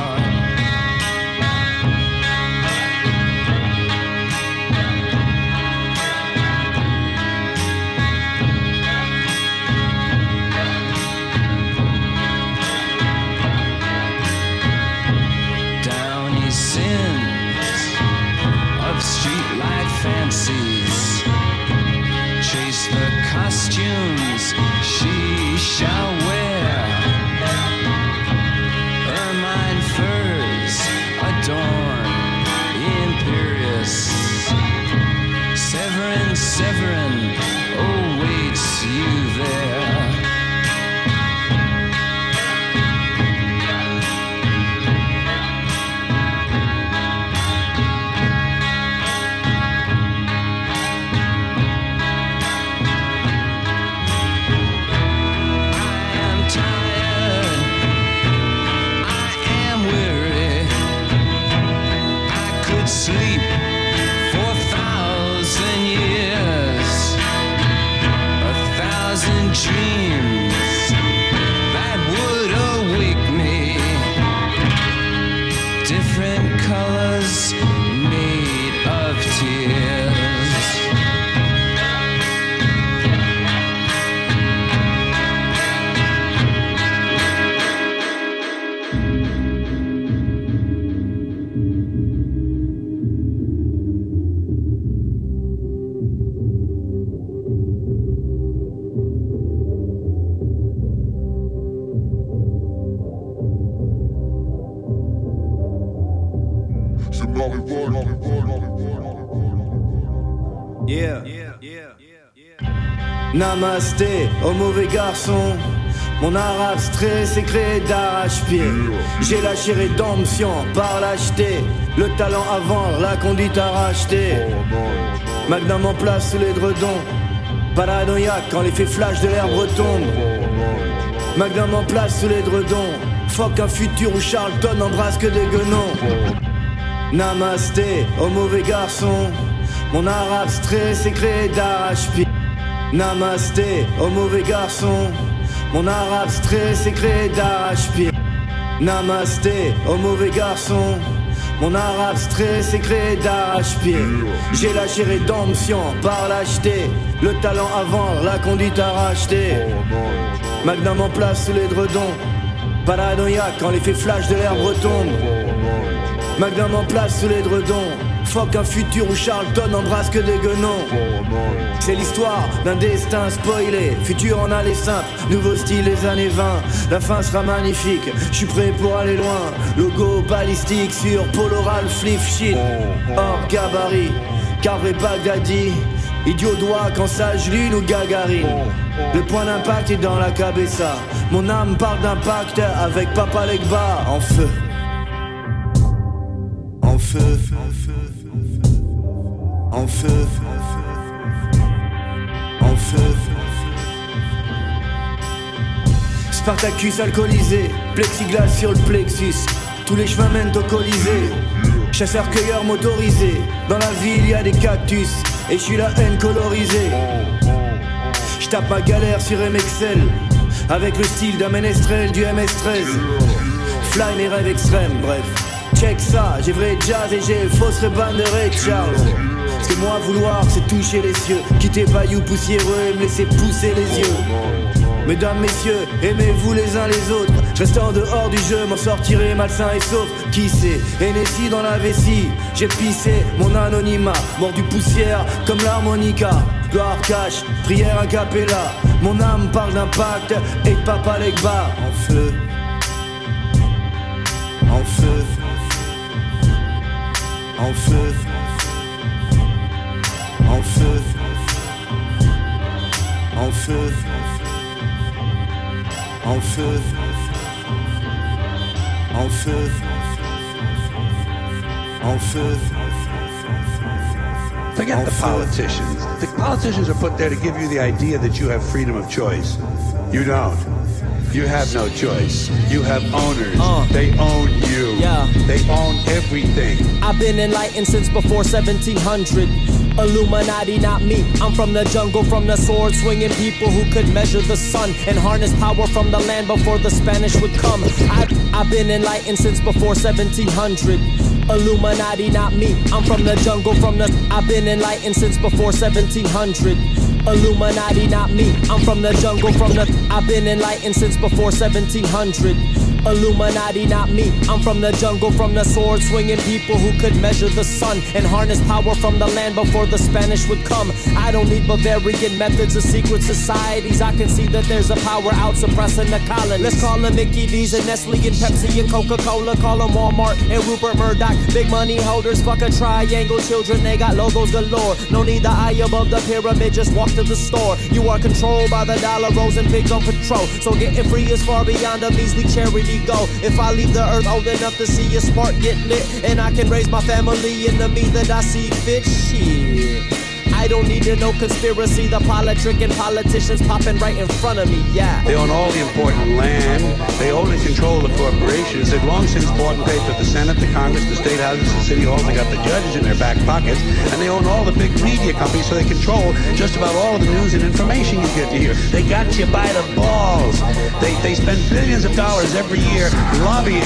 Mon art abstrait s'est créé d'arrache-pied. J'ai lâché rédemption par l'acheter. Le talent avant, la conduite à racheter. Magnum en place sous les dredons. Paranoïaque quand l'effet flash de l'herbe retombe. Magnum en place sous les dredons. Fuck un futur où Charlton embrasse que des guenons. Namasté, au mauvais garçon. Mon art abstrait s'est créé d'arrache-pied. Namasté, au mauvais garçon. Mon art abstrait créé d'arrache-pied. Namasté, au mauvais garçon. Mon art abstrait créé d'arrache-pied. J'ai lâché rédemption par l'acheter. Le talent avant, la conduite à racheter. Magnum en place sous les dredons. Paranoïaque quand l'effet flash de l'herbe retombe. Magnum en place sous les dredons. Fuck un futur où Charlton embrasse que des guenons. C'est l'histoire d'un destin spoilé. Futur en aller simple, nouveau style les années 20. La fin sera magnifique, je suis prêt pour aller loin. Logo balistique sur Poloral Flip Shit. Hors gabarit, carré Bagdadi. Idiot doigt quand sage lune ou gagarine. Le point d'impact est dans la cabessa. Mon âme parle d'impact avec Papa Legba en feu. En feu. En feu. En feu. Spartacus alcoolisé, plexiglas sur le plexus. Tous les chemins mènent au Colisée. Chasseur-cueilleur motorisé. Dans la ville, y a des cactus. Et je suis la haine colorisée. Je ma galère sur MXL. Avec le style d'un ménestrel du MS-13. Fly mes rêves extrêmes, bref. Check ça, j'ai vrai jazz et j'ai fausse bande de Ray Charles. Que moi vouloir c'est toucher les cieux Quitter Bayou poussiéreux et me laisser pousser les yeux. Mesdames, messieurs, aimez-vous les uns les autres. Je reste en dehors du jeu, m'en sortirai malsain et sauf. Qui sait, Hennessy dans la vessie. J'ai pissé mon anonymat Mort du poussière comme l'harmonica. Gloire cache, prière a cappella Mon âme parle d'impact et de Papa Legba. En feu. En feu. En feu en feu, en feu, en feu, en feu, en feu. Forget the politicians. The politicians are put there to give you the idea that you have freedom of choice. You don't. You have no choice. You have owners. Uh. They own you. Yeah. They own everything. I've been enlightened since before 1700. Illuminati, not me. I'm from the jungle, from the sword swinging people who could measure the sun and harness power from the land before the Spanish would come. I, I've been enlightened since before 1700. Illuminati, not me. I'm from the jungle, from the. I've been enlightened since before 1700. Illuminati, not me. I'm from the jungle, from the. I've been enlightened since before 1700. Illuminati, not me. I'm from the jungle, from the sword swinging people who could measure the sun and harness power from the land before the Spanish would come. I don't need Bavarian methods or secret societies. I can see that there's a power out suppressing the colonies. Let's call them Mickey D's and Nestle and Pepsi and Coca Cola. Call them Walmart and Rupert Murdoch. Big money holders, fuck a triangle. Children, they got logos galore. No need the eye above the pyramid, just walk to the store. You are controlled by the dollar rolls and pigs on patrol. So getting free is far beyond a measly charity go. If I leave the earth old enough to see a spark get lit, and I can raise my family in the means that I see fit, shit. I don't need to know conspiracy. The politic and politicians popping right in front of me. Yeah. They own all the important land. They own and control the corporations. They've long since bought and paid for the Senate, the Congress, the state houses, the city halls. They got the judges in their back pockets. And they own all the big media companies, so they control just about all of the news and information you get to hear. They got you by the balls. They, they spend billions of dollars every year lobbying,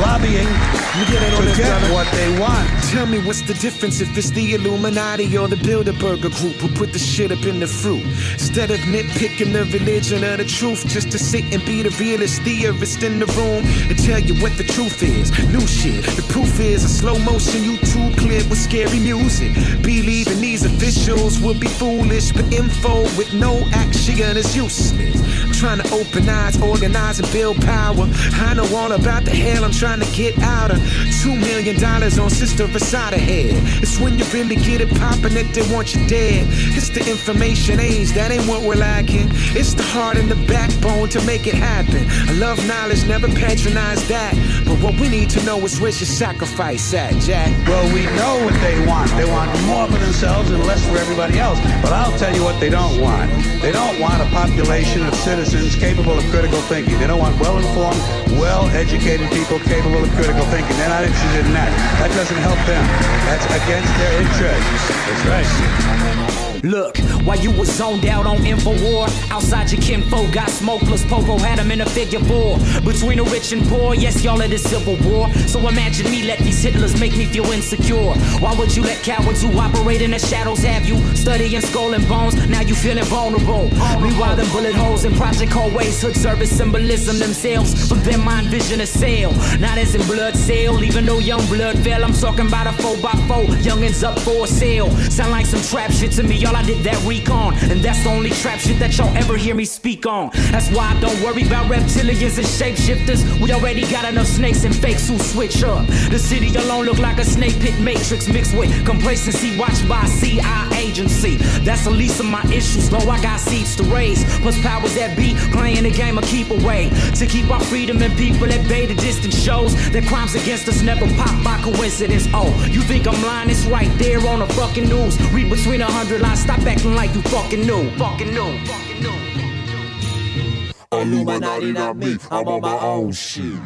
lobbying You get it on to get what they want. Tell me what's the difference if it's the Illuminati or the Bilderberger group who put the shit up in the fruit? Instead of nitpicking the religion or the truth, just to sit and be the realest theorist in the room and tell you what the truth is. New shit. The proof is a slow motion YouTube clip with scary music. Believe in these officials would be foolish, but info with no action is useless. Trying to open eyes, organize, and build power. I know all about the hell I'm trying to get out of. Two million dollars on Sister Assata head. It's when you really get it poppin' that they want you dead. It's the information age, that ain't what we're lacking. It's the heart and the backbone to make it happen. I love knowledge, never patronize that. But what we need to know is where's your sacrifice at, Jack? Well, we know what they want. They want more for themselves and less for everybody else. But I'll tell you what they don't want. They don't want a population of citizens capable of critical thinking. They don't want well-informed, well-educated people capable of critical thinking. They're not interested in that. That doesn't help them. That's against their interests. That's right. Look, while you was zoned out on InfoWar, outside your kinfolk got smokeless. Popo had him in a figure four. Between the rich and poor, yes, y'all in the civil war. So imagine me let these Hitlers make me feel insecure. Why would you let cowards who operate in the shadows have you studying skull and bones? Now you feeling vulnerable. Meanwhile, them bullet holes in project hallways, hood service symbolism themselves. From them, mind vision a sale. Not as in blood sale, even though young blood fell. I'm talking about a 4x4, youngins up for sale. Sound like some trap shit to me, y'all. I did that recon, and that's the only trap shit that y'all ever hear me speak on. That's why I don't worry about reptilians and shapeshifters. We already got enough snakes and fakes who switch up. The city alone look like a snake pit matrix mixed with complacency watched by a CI agency. That's the least of my issues, though I got seats to raise. Plus powers that be playing the game of keep away. To keep our freedom and people at bay, the distance shows that crimes against us never pop by coincidence. Oh, you think I'm lying? It's right there on the fucking news. Read between a hundred lines, stop acting like you fucking knew. Fucking knew. Fucking knew. Illuminati, not me. I'm on my own shit.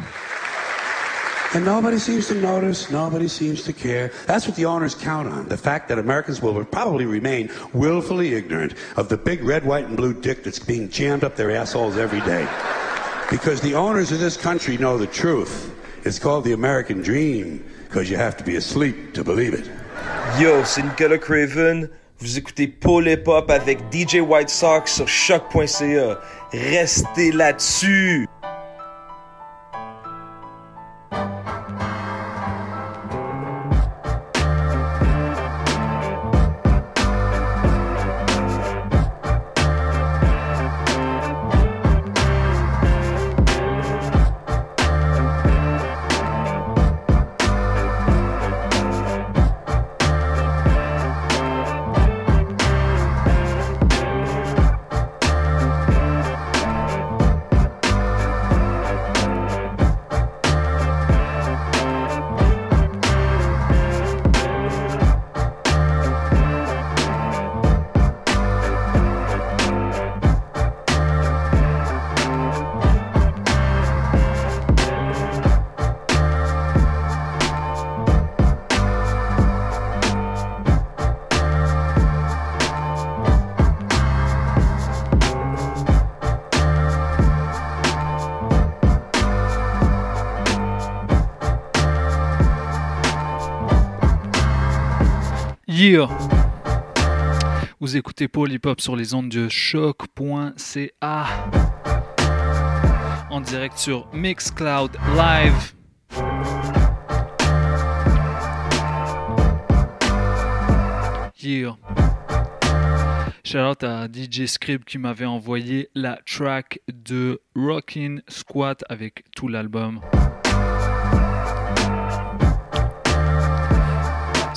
And nobody seems to notice, nobody seems to care. That's what the owners count on. The fact that Americans will probably remain willfully ignorant of the big red, white, and blue dick that's being jammed up their assholes every day. Because the owners of this country know the truth. It's called the American dream, because you have to be asleep to believe it. Yo, c'est Nicolas Craven. Vous écoutez Paul Hip Hop avec DJ White Sox sur choc.ca. Restez là-dessus. Vous écoutez Hop sur les ondes de choc.ca en direct sur Mixcloud Live. Yeah. Shout out à DJ Scrib qui m'avait envoyé la track de Rockin' Squat avec tout l'album.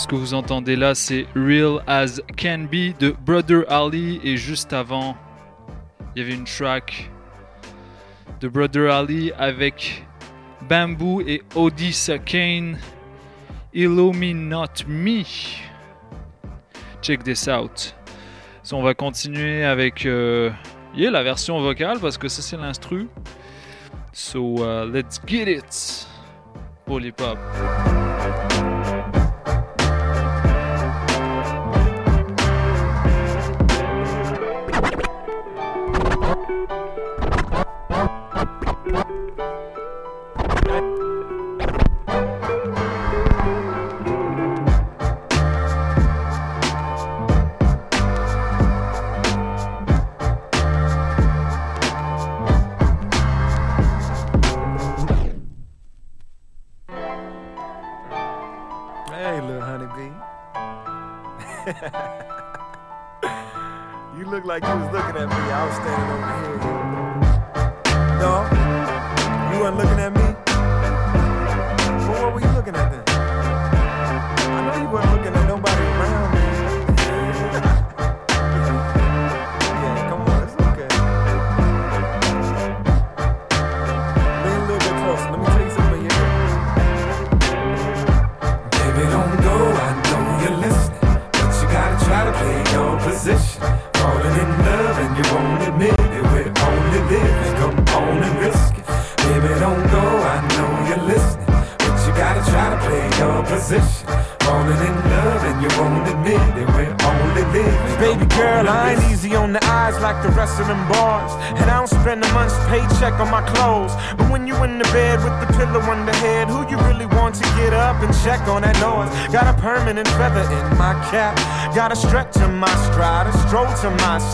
Ce que vous entendez là, c'est Real as Can Be de Brother Ali. Et juste avant, il y avait une track de Brother Ali avec Bamboo et Odessa Kane. Illuminate Me. Check this out. So, on va continuer avec euh, la version vocale parce que ça c'est l'instru. So uh, let's get it pour.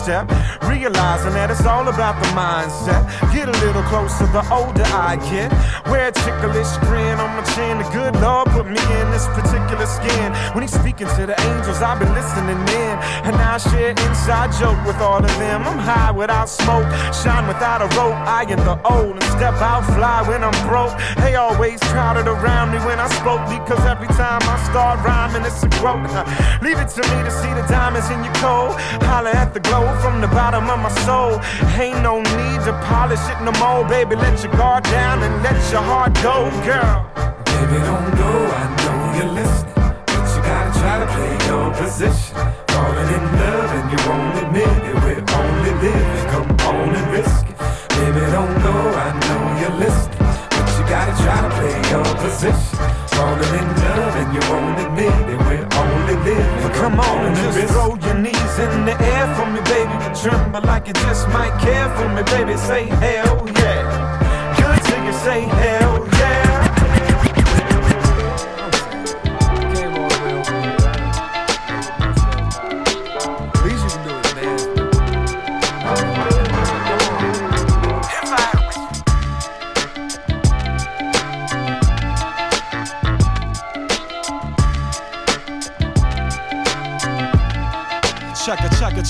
Realizing that it's all about the mindset. Get a little closer the older I get. Wear a ticklish grin on my chin. The good Lord put me in this particular skin. When he's speaking to the angels, I've been listening in. And I share inside joke with all of them. I'm high without smoke, shine without a rope. I am the old and step out fly when I'm broke. They always crowded around me when I spoke because every time I start rhyming, it's a quote. Leave it to me to see the diamonds in your coat. Holler at the glow from the bottom of my soul. Ain't no need to polish it no more, baby. Let your guard down and let your heart go, girl. Baby, don't go. I know you're listening, but you gotta try to play your position. Tremble like you just might care for me, baby. Say hell yeah. Good till you say hell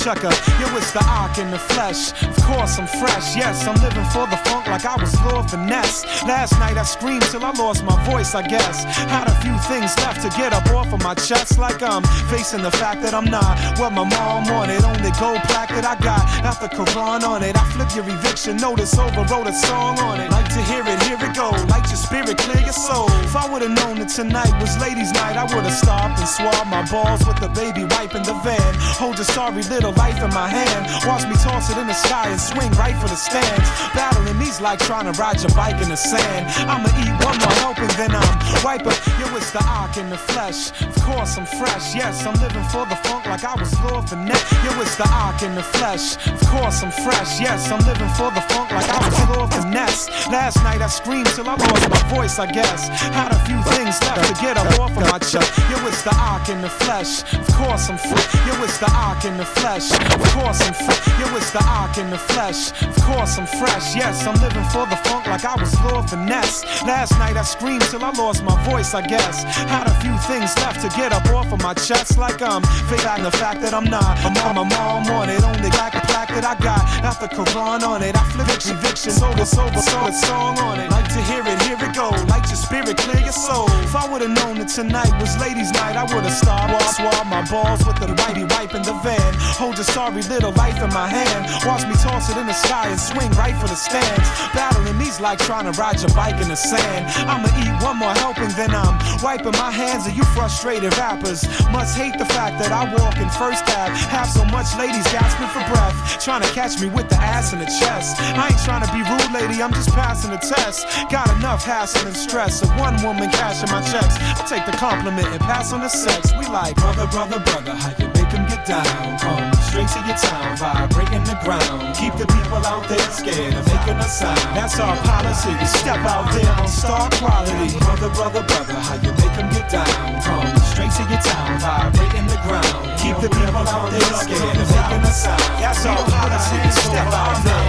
Chucka. Yo, it's the arc in the flesh. Of course, I'm fresh. Yes, I'm living for the funk like I was Lord Finesse. Last night I screamed till I lost my voice, I guess. Had a few things left to get up off of my chest, like I'm facing the fact that I'm not what my mom wanted. Only gold plaque that I got, the Quran on it. I flipped your eviction notice over, wrote a song on it. Like to hear it, here it go. Light your spirit, clear your soul. I would've known that tonight was ladies' night, I would've stopped and swabbed my balls with the baby wipe in the van. Hold your sorry little life in my hand. Watch me toss it in the sky and swing right for the stands. Battling these like trying to ride your bike in the sand. I'ma eat one more helping, then I'm wipe up. Yo, it's the arc in the flesh. Of course, I'm fresh. Yes, I'm living for the funk like I was Lord Finesse. Yo, it's the arc in the flesh. Of course, I'm fresh. Yes, I'm living for the funk like I was Lord Finesse. Last night I screamed till I lost my voice, I guess. Had a few things left to get up off of my chest. Yo, it's the arc in the flesh. Of course, I'm free. Yo, it's the arc in the flesh. Of course, I'm free. Yo, it's the arc in the flesh. Of course, I'm fresh. Yes, I'm living for the funk like I was Lord Finesse. Last night I screamed till I lost my voice, I guess. Had a few things left to get up off of my chest, like um, I'm faking the fact that I'm not. I'm on my mom wanted. Only black plaque that I got, not the Quran on it. I flip it, eviction, sober, sober, so song on it. Like to hear it, here it go. Light your spirit, clear your soul. If I would've known that tonight was ladies' night, I would've. While swab my balls with the whitey wipe in the van. Hold your sorry little life in my hand. Watch me toss it in the sky and swing right for the stands. Battling these like trying to ride your bike in the sand. I'ma eat one more helping, then I'm wiping my hands of you frustrated rappers. Must hate the fact that I walk in first half. Have so much ladies gasping for breath. Trying to catch me with the ass in the chest. I ain't trying to be rude, lady, I'm just passing the test. Got enough hassle and stress of one woman cashing my checks. I take the compliment and pass on the sex. We like brother, brother, brother, how you make them get down? Come straight to your town, vibrating the ground. Keep the people out there scared of making a sound. That's our policy. Step out there on star quality. Brother, brother, brother, how you make them get down? Come straight to your town, vibrating the ground. Keep the people out there scared of making a sound. That's our policy. Step out there.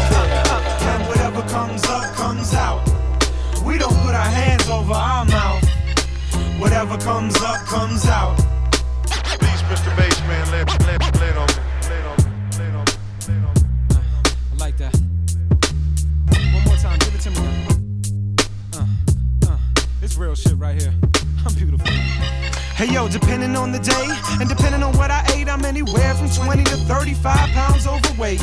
And whatever comes up, comes out. We don't put our hands over our mouth. Whatever comes up, comes out. Please, Mr. Bassman, lay, lay, lay on me. Lay on me. Lay on me. Lay on me. Uh, I like that. One more time, give it to me. Uh, uh, it's real shit right here. I'm beautiful the day. And depending on what I ate, I'm anywhere from 20 to 35 pounds overweight.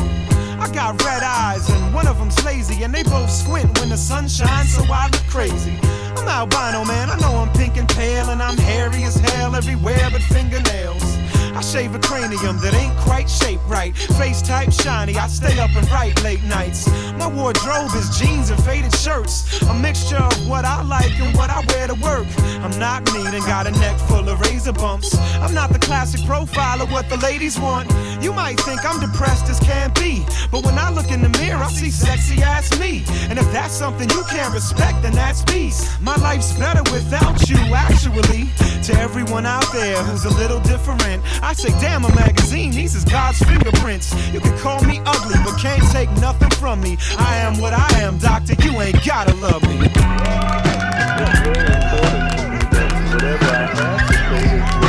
I got red eyes and one of them's lazy, and they both squint when the sun shines, so I look crazy. I'm albino, man. I know I'm pink and pale, and I'm hairy as hell everywhere but fingernails. I shave a cranium that ain't quite shaped right. Face type shiny, I stay up and write late nights. My wardrobe is jeans and faded shirts. A mixture of what I like and what I wear to work. I'm not neat and got a neck full of razor bumps. I'm not the classic profile of what the ladies want. You might think I'm depressed as can be, but when I look in the mirror, I see sexy ass me. And if that's something you can't respect, then that's peace. My life's better without you, actually. To everyone out there who's a little different, I say, damn, a magazine, these is God's fingerprints. You can call me ugly, but can't take nothing from me. I am what I am, doctor, you ain't gotta love me. If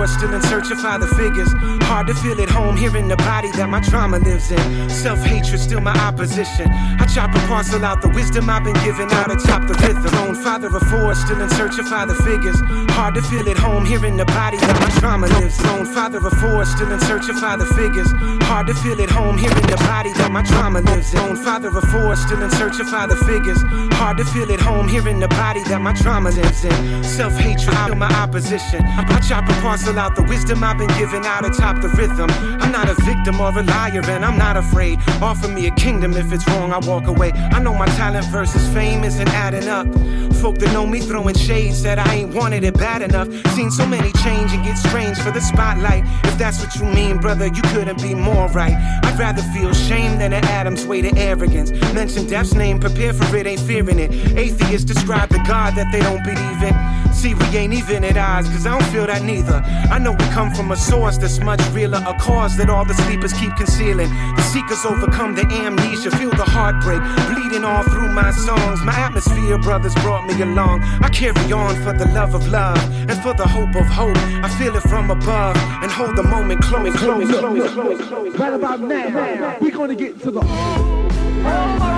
four, still in search of father figures. Hard to feel at home here in the body that my trauma lives in. Self hatred, still my opposition. I chop and parcel out the wisdom I've been given out atop the rhythm. Grown father of four, still in search of father figures. Hard to feel at home here in the body that my trauma lives in. Grown father of four, still in search of father figures. Hard to feel at home here in the body that my trauma lives in. Grown father of four, still in search of father figures. Hard to feel at home here in the body that my trauma lives in. Self hatred, still my opposition. I chop and parcel out the wisdom I've been given out atop the rhythm. I'm not a victim or a liar, and I'm not afraid. Offer me a kingdom if it's wrong, I walk away. I know my talent versus fame isn't adding up. Folk that know me throwing shades said I ain't wanted it bad enough. Seen so many change and get strange for the spotlight. If that's what you mean, brother, you couldn't be more right. I'd rather feel shame than an Adam's way to arrogance. Mention death's name, prepare for it, ain't fearing it. Atheists describe the God that they don't believe in. See, we ain't even at odds, cause I don't feel that neither. I know we come from a source that's much realer, a cause that all the sleepers keep concealing. The seekers overcome the amnesia, feel the heartbreak, bleeding all through my songs. My atmosphere, brothers, brought me along. I carry on for the love of love and for the hope of hope. I feel it from above and hold the moment close, close, close, close, close. Right about now, we're gonna get to the. Oh, oh,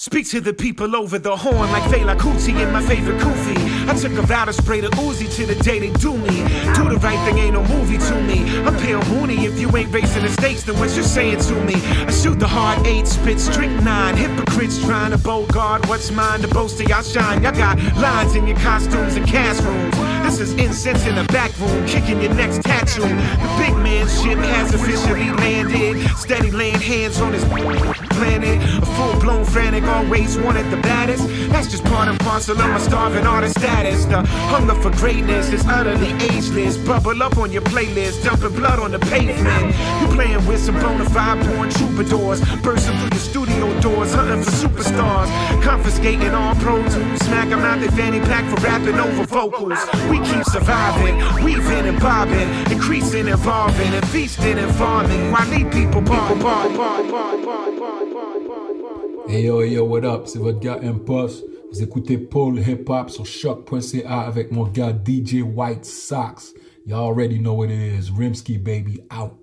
Speak to the people over the horn like Fela Kuti in my favorite Kufi. I took a vow to spray the Uzi to the day they do me. Do the right thing, ain't no movie to me. I'm pale moony if you ain't racing the stakes, then what you saying to me? I shoot the hard eight, spit strict nine. Hypocrites trying to bow bogart what's mine to boast of y'all shine. Y'all got lines in your costumes and cast rooms. This is incense in the back room, kicking your next tattoo. The big man ship has officially landed. Steady laying hands on his planet. A full blown frantic, always wanted the baddest. That's just part and parcel of my starving artist status. The hunger for greatness is utterly ageless. Bubble up on your playlist, dumping blood on the pavement. You playing with some bona fide born troubadours, bursting through your studio doors, hunting for superstars. Confiscating all pro tools, smack 'em out their fanny pack for rapping over vocals. We keep surviving, weaving and bobbing, increasing, evolving, and feasting and farming. While these people bar, bar, bar. Hey yo, hey yo, what up? C'est votre gars Impost. Vous écoutez Paul Hip Hop sur choc.ca avec mon gars DJ White Sox. You already know what it is. Rimsky baby out.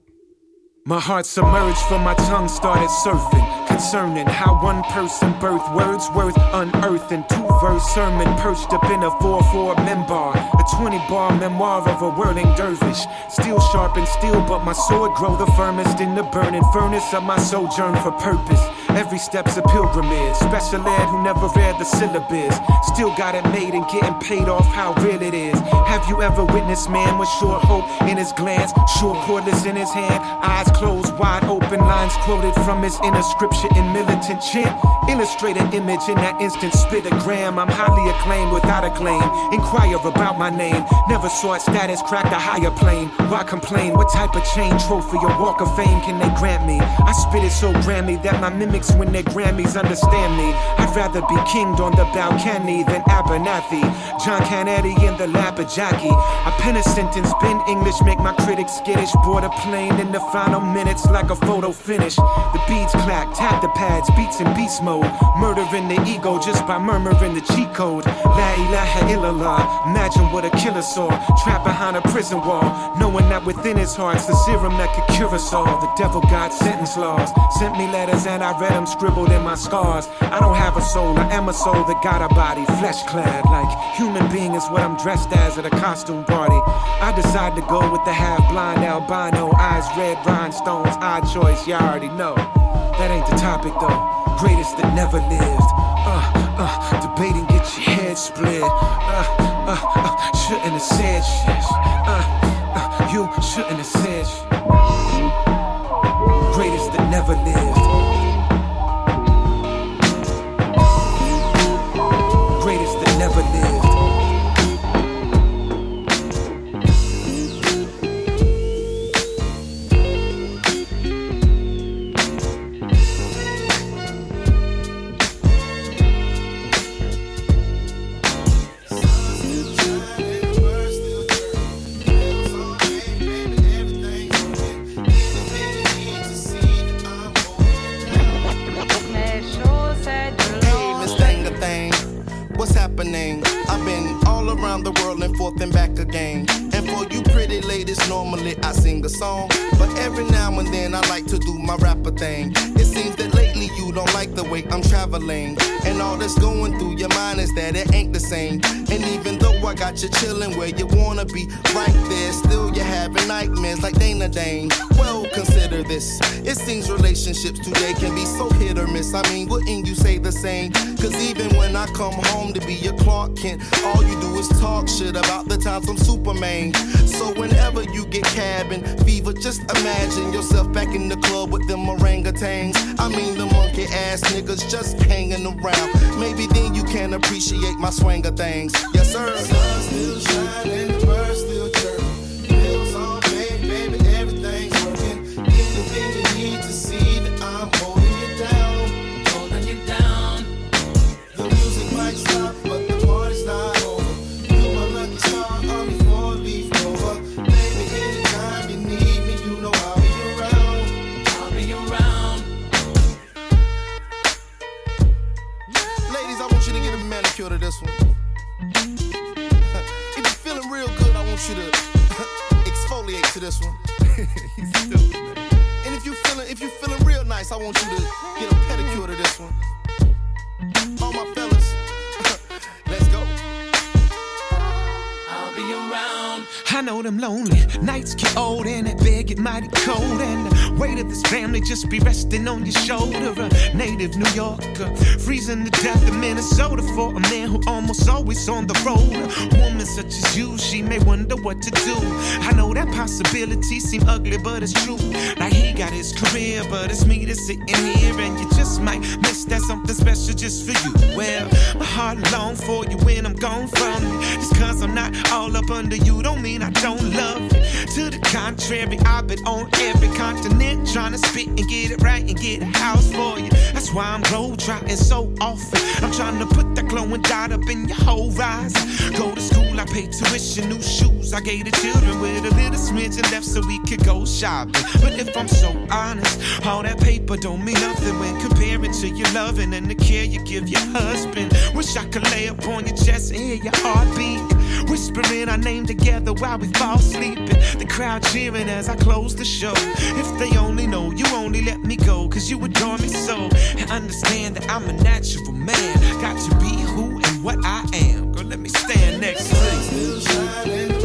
My heart submerged from my tongue started surfing, concerning how one person birthed words worth unearthing. Two verse sermon perched up in a 4-4 member, a 20 bar memoir of a whirling dervish. Steel sharp and steel, but my sword grow the firmest in the burning furnace of my sojourn for purpose. Every step's a pilgrimage. Special ed who never read the syllabus. Still got it made and getting paid off how real it is. Have you ever witnessed man with short hope in his glance? Short cordless in his hand, eyes closed, wide open, lines quoted from his inner scripture in militant chant. Illustrate an image in that instant, spit a gram. I'm highly acclaimed without a claim. Inquire about my name. Never sought status, cracked a higher plane. Why complain? What type of chain, trophy, or walk of fame can they grant me? I spit it so grandly that my mimics win their Grammys understand me. I'd rather be kinged on the balcony than Abernathy. John Kennedy in the lap of Jackie. I pen a sentence, bend English, make my critics skittish. Board a plane in the final minutes like a photo finish. The beats clack, tap the pads, beats in beast mode. Murdering the ego just by murmuring the cheat code. La ilaha illallah. Imagine what a killer saw. Trapped behind a prison wall. Knowing that within his heart's the serum that could cure us all. The devil got sentence laws. Sent me letters and I read them scribbled in my scars. I don't have a soul, I am a soul that got a body, flesh clad. Like human being is what I'm dressed as at a costume party. I decide to go with the half blind albino, eyes red rhinestones, odd choice, you already know. That ain't the topic though. Greatest that never lived. Uh, uh, debating, get your head split. Uh, uh, uh, shouldn't have said shit. Uh, uh, you shouldn't have said shit. Greatest that never lived. The world and forth and back again. And for you pretty ladies, normally I sing a song. But every now and then I like to do my rapper thing. It seems that you don't like the way I'm traveling. And all that's going through your mind is that it ain't the same. And even though I got you chilling where you wanna be, right there, still you're having nightmares like Dana Dane. Well, consider this. It seems relationships today can be so hit or miss. I mean, wouldn't you say the same? Cause even when I come home to be your Clark Kent, all you do is talk shit about the times I'm Superman. So whenever you get cabin fever, just imagine yourself back in the club with them orangutans. I mean, the monkey ass niggas just hanging around. Maybe then you can appreciate my swing of things. Yes, sir. To this one. and if you feeling if you feeling real nice, I want you to get a pedicure to this one. I know them lonely nights get old and that bed get mighty cold and the weight of this family just be resting on your shoulder. A native New Yorker, freezing to death in Minnesota for a man who almost always on the road. A woman such as you, she may wonder what to do. I know that possibility seem ugly, but it's true. Like he got his career, but it's me that's sitting here and you just might miss that something special just for you. Well, my heart long for you when I'm gone from you. Just cause I'm not all up under you don't mean I don't love you. To the contrary, I've been on every continent trying to spit and get it right and get a house for you. That's why I'm glow trotting so often. I'm trying to put that glowing dot up in your whole eyes. Go to school, I pay tuition, new shoes. I gave the children with a little smidgen left so we could go shopping. But if I'm so honest, all that paper don't mean nothing when comparing to your loving and the care you give your husband. Wish I could lay up on your chest and hear your heartbeat. Whispering our name together while we fall sleeping. The crowd cheering as I close the show. If they only know you only let me go, cause you adore me so. And understand that I'm a natural man. Got to be who and what I am. Girl, let me stand next to you.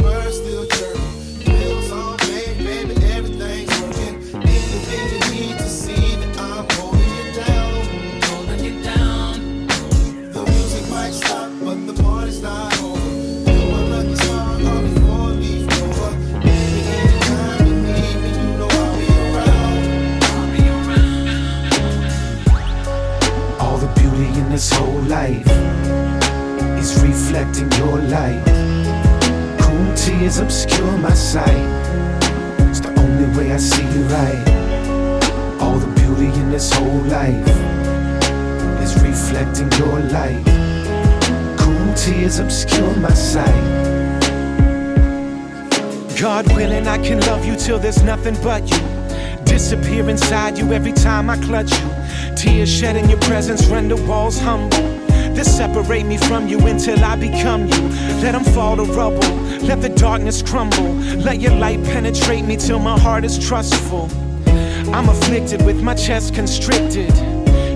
Life is reflecting your light. Cool tears obscure my sight. It's the only way I see you right. All the beauty in this whole life is reflecting your light. Cool tears obscure my sight. God willing, I can love you till there's nothing but you. Disappear inside you every time I clutch you. Tears shed in your presence render walls humble. This separate me from you until I become you. Let them fall to rubble. Let the darkness crumble. Let your light penetrate me till my heart is trustful. I'm afflicted with my chest constricted.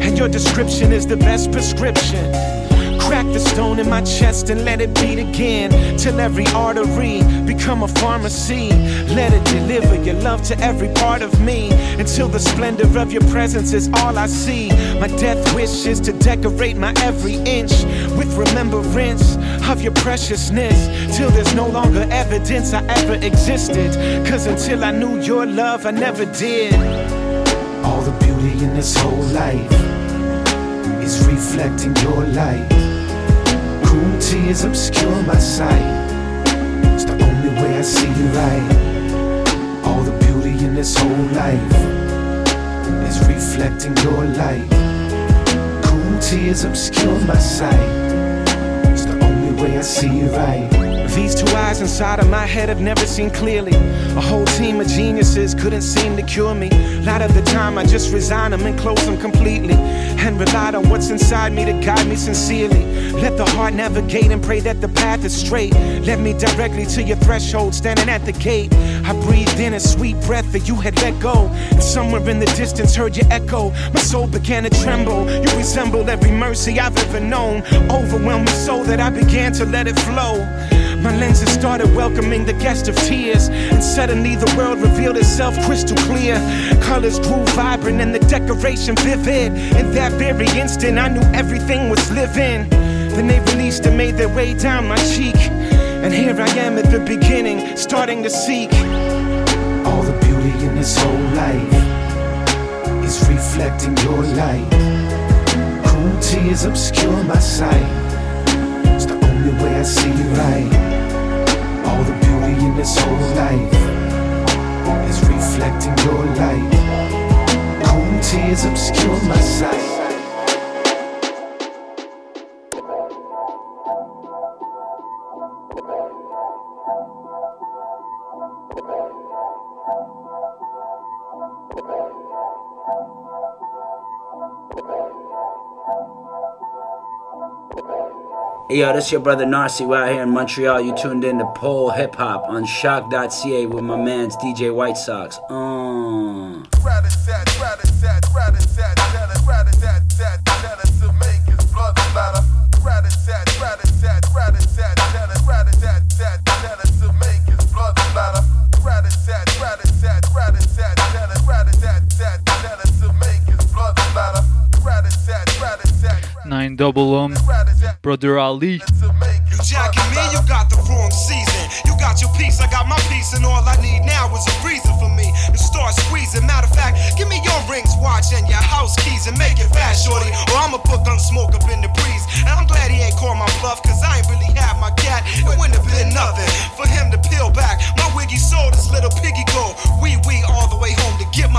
And your description is the best prescription. Crack the stone in my chest and let it beat again till every artery become a pharmacy. Let it deliver your love to every part of me until the splendor of your presence is all I see. My death wish is to decorate my every inch with remembrance of your preciousness till there's no longer evidence I ever existed. Cause until I knew your love, I never did. All the beauty in this whole life is reflecting your light. Cool tears obscure my sight. It's the only way I see you right. All the beauty in this whole life is reflecting your light. Cool tears obscure my sight. It's the only way I see you right. These two eyes inside of my head have never seen clearly. A whole team of geniuses couldn't seem to cure me. A lot of the time I just resign them and close them completely. And relied on what's inside me to guide me sincerely. Let the heart navigate and pray that the path is straight. Let me directly to your threshold, standing at the gate. I breathed in a sweet breath that you had let go. And somewhere in the distance heard your echo. My soul began to tremble. You resembled every mercy I've ever known. Overwhelmed me so that I began to let it flow. My lenses started welcoming the guest of tears, and suddenly the world revealed itself crystal clear. Colors grew vibrant and the decoration vivid. In that very instant, I knew everything was living. Then they released and made their way down my cheek. And here I am at the beginning, starting to seek all the beauty in this whole life is reflecting your light. Cool tears obscure my sight. Way I see you right. All the beauty in this whole life is reflecting your light. Cool tears obscure my sight. Yo, this your brother Narcy right here in Montreal. You tuned in to Pole Hip Hop on choc.ca with my man's DJ White Sox. Uh. Nine double um, brother Ali. You jacking me, you got the wrong season. You got your piece, I got my piece, and all I need now is a reason for me to start squeezing. Matter of fact, give me your rings, watch, and your house keys, and make it fast, shorty, or I'ma put gun smoke up in the breeze. And I'm glad he ain't my bluff, cause I ain't really had my cat. It wouldn't have been nothing for him to peel back. My wiggy sold his little piggy go.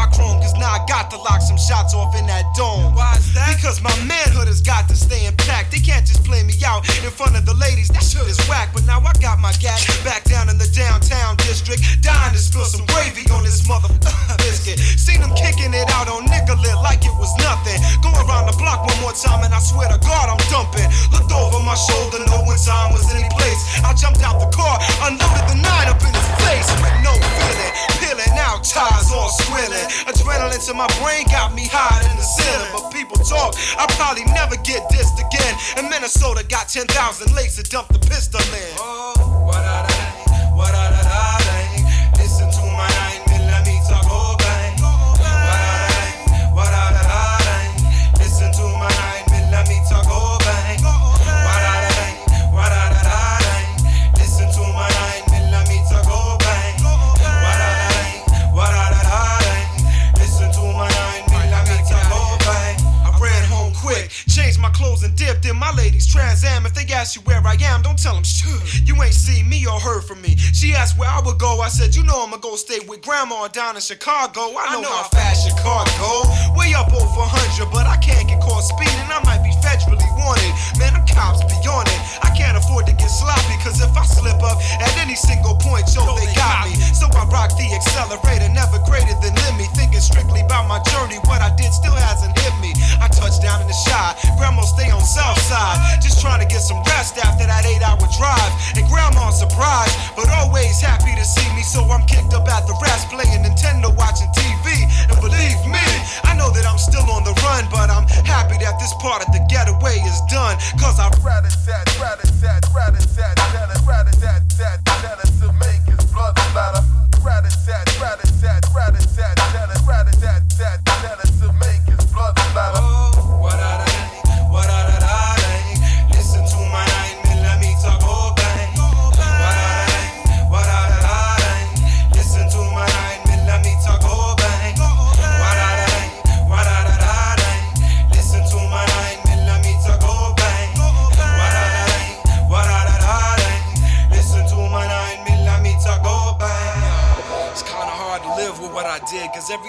My chrome, cause now I got to lock some shots off in that dome. Why is that? Because my manhood has got to stay intact. They can't just play me out in front of the ladies. That shit is whack, but now I got my gat back down in the downtown district. Dying to spill some gravy on this mother biscuit. Seen them kicking it out on Nicollet like it was nothing. Go around the block one more time and I swear to God I'm dumping. Looked over my shoulder, no one time was any place. I jumped out the car, unloaded the nine up in his face with no feeling. Peeling out, tires all squilling. Adrenaline to my brain got me higher than the ceiling. But people talk, I probably never get dissed again. And Minnesota got 10,000 lakes to dump the pistol in. Oh, what a day, what a day. Clothes and dipped in my lady's Trans Am. If they ask you where I am, don't tell them shit. You ain't seen me or heard from me. She asked where I would go. I said, you know I'ma go stay with grandma down in Chicago. I know, how fast your car go. Way up over 100, but I can't get caught speeding. I might be federally wanted. Man, them cops be on it. I can't afford to get sloppy, cause if I slip up at any single point, yo, they got me. So I rock the accelerator, never greater than Lemmy. Thinking strictly about my journey, what I did still hasn't hit me. I touched down in the shot, grandma stay on south side. Just trying to get some rest after that eight hour drive. And grandma surprised, but always happy to see me. So I'm kicked up at the rest, playing Nintendo, watching TV. And believe me, I know that I'm still on the run, but I'm happy that this part of the getaway is done. Cause I'd rather set, rather set, rather set, rather set, set, set, to make his. Rather set,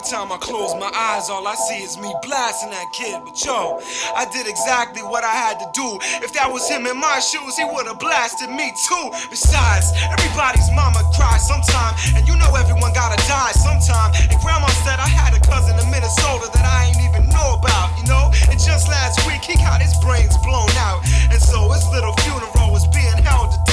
time I close my eyes, all I see is me blasting that kid. But yo, I did exactly what I had to do. If that was him in my shoes, he would've blasted me too. Besides, everybody's mama cries sometime, and you know everyone gotta die sometime. And grandma said I had a cousin in Minnesota that I ain't even know about, you know? And just last week, he got his brains blown out. And so his little funeral was being held today.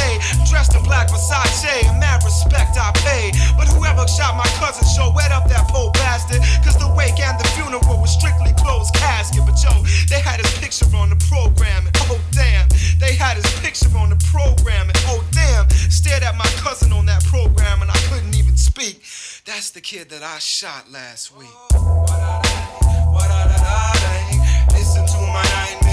Dressed in black Versace, and mad respect I pay. But whoever shot my cousin sure wet up that poor bastard. Cause the wake and the funeral was strictly closed casket. But yo, they had his picture on the program. And oh damn, they had his picture on the program. And oh damn, stared at my cousin on that program and I couldn't even speak. That's the kid that I shot last week. Listen to my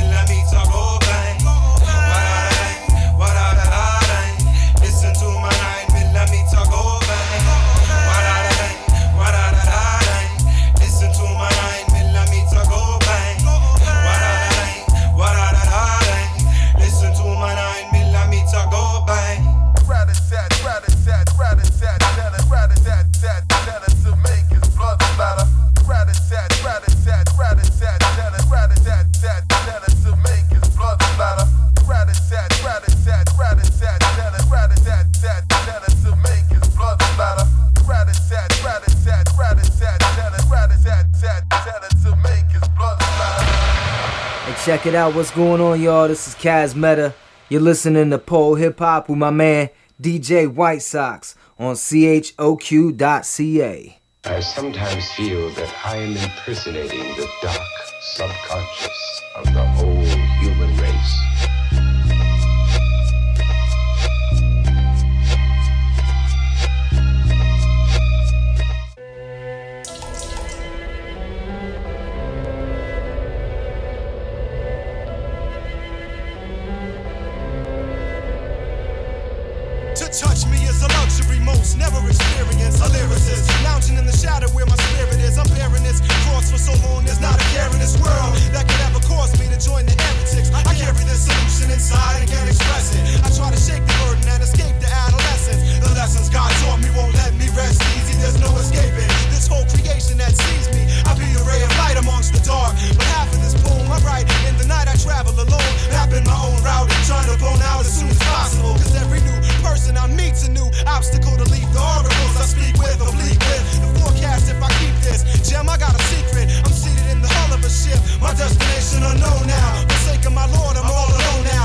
check it out. What's going on, y'all? This is Kaz Meta. You're listening to Pole Hip Hop with my man DJ White Sox on CHOQ.ca. I sometimes feel that I am impersonating the dark subconscious of the whole so long. There's not a care in this world that could ever cause me to join the heretics. I carry this solution inside and can't express it. I try to shake the burden and escape the adolescence. The lessons God taught me won't let me rest easy. There's no escaping creation that sees me. I be a ray of light amongst the dark. But half of this poem I write in the night I travel alone, mapping my own route, trying to bone out as soon as possible. Cause every new person I meet's a new obstacle to leap. The oracles I speak with, oblique with. The forecast if I keep this gem, I got a secret. I'm seated in the hull of a ship. My destination unknown now. Forsaken my Lord, I'm all alone now.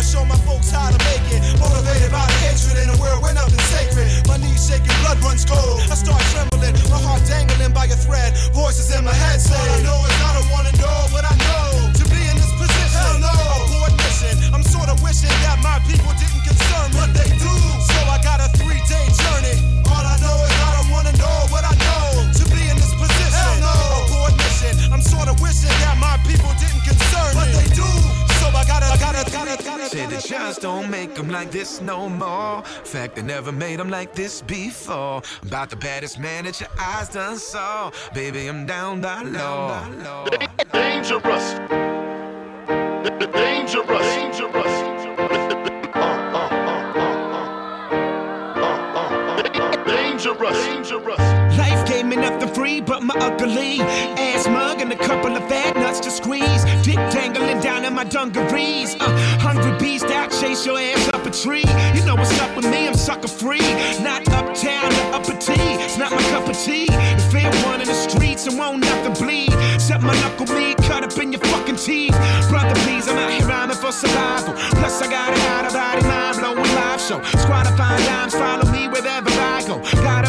To show my folks how to make it. Motivated by the hatred in a world where nothing's sacred. My knees shaking, blood runs cold. I start trembling, my heart dangling by a thread. Voices in my head say, All I know is I don't wanna know what I know. To be in this position, hell no. Abort mission. I'm sort of wishing that my people didn't concern but they do. So I got a three-day journey. All I know is I don't wanna know what I know. To be in this position, hell no. Abort mission. I'm sort of wishing that my people didn't concern but they do. So I gotta, I gotta, gotta, gotta. Say the just don't make them like this no more. Fact, they never made them like this before. About the baddest man that your eyes done saw. Baby, I'm down by law. Dangerous. Dangerous. Dangerous. Dangerous. Dangerous. Gave me nothing free but my ugly ass mug and a couple of fat nuts to squeeze. Dick dangling down in my dungarees. Uh, hungry beast out, chase your ass up a tree. You know what's up with me, I'm sucker free. Not uptown or upper T. It's not my cup of tea. You fear one in the streets and won't nothing bleed. Set my knuckle me cut up in your fucking teeth. Brother, please, I'm out here rhyming for survival. Plus, I got an out of body mind blowing live show. Squad of fine dimes follow me wherever I go. Got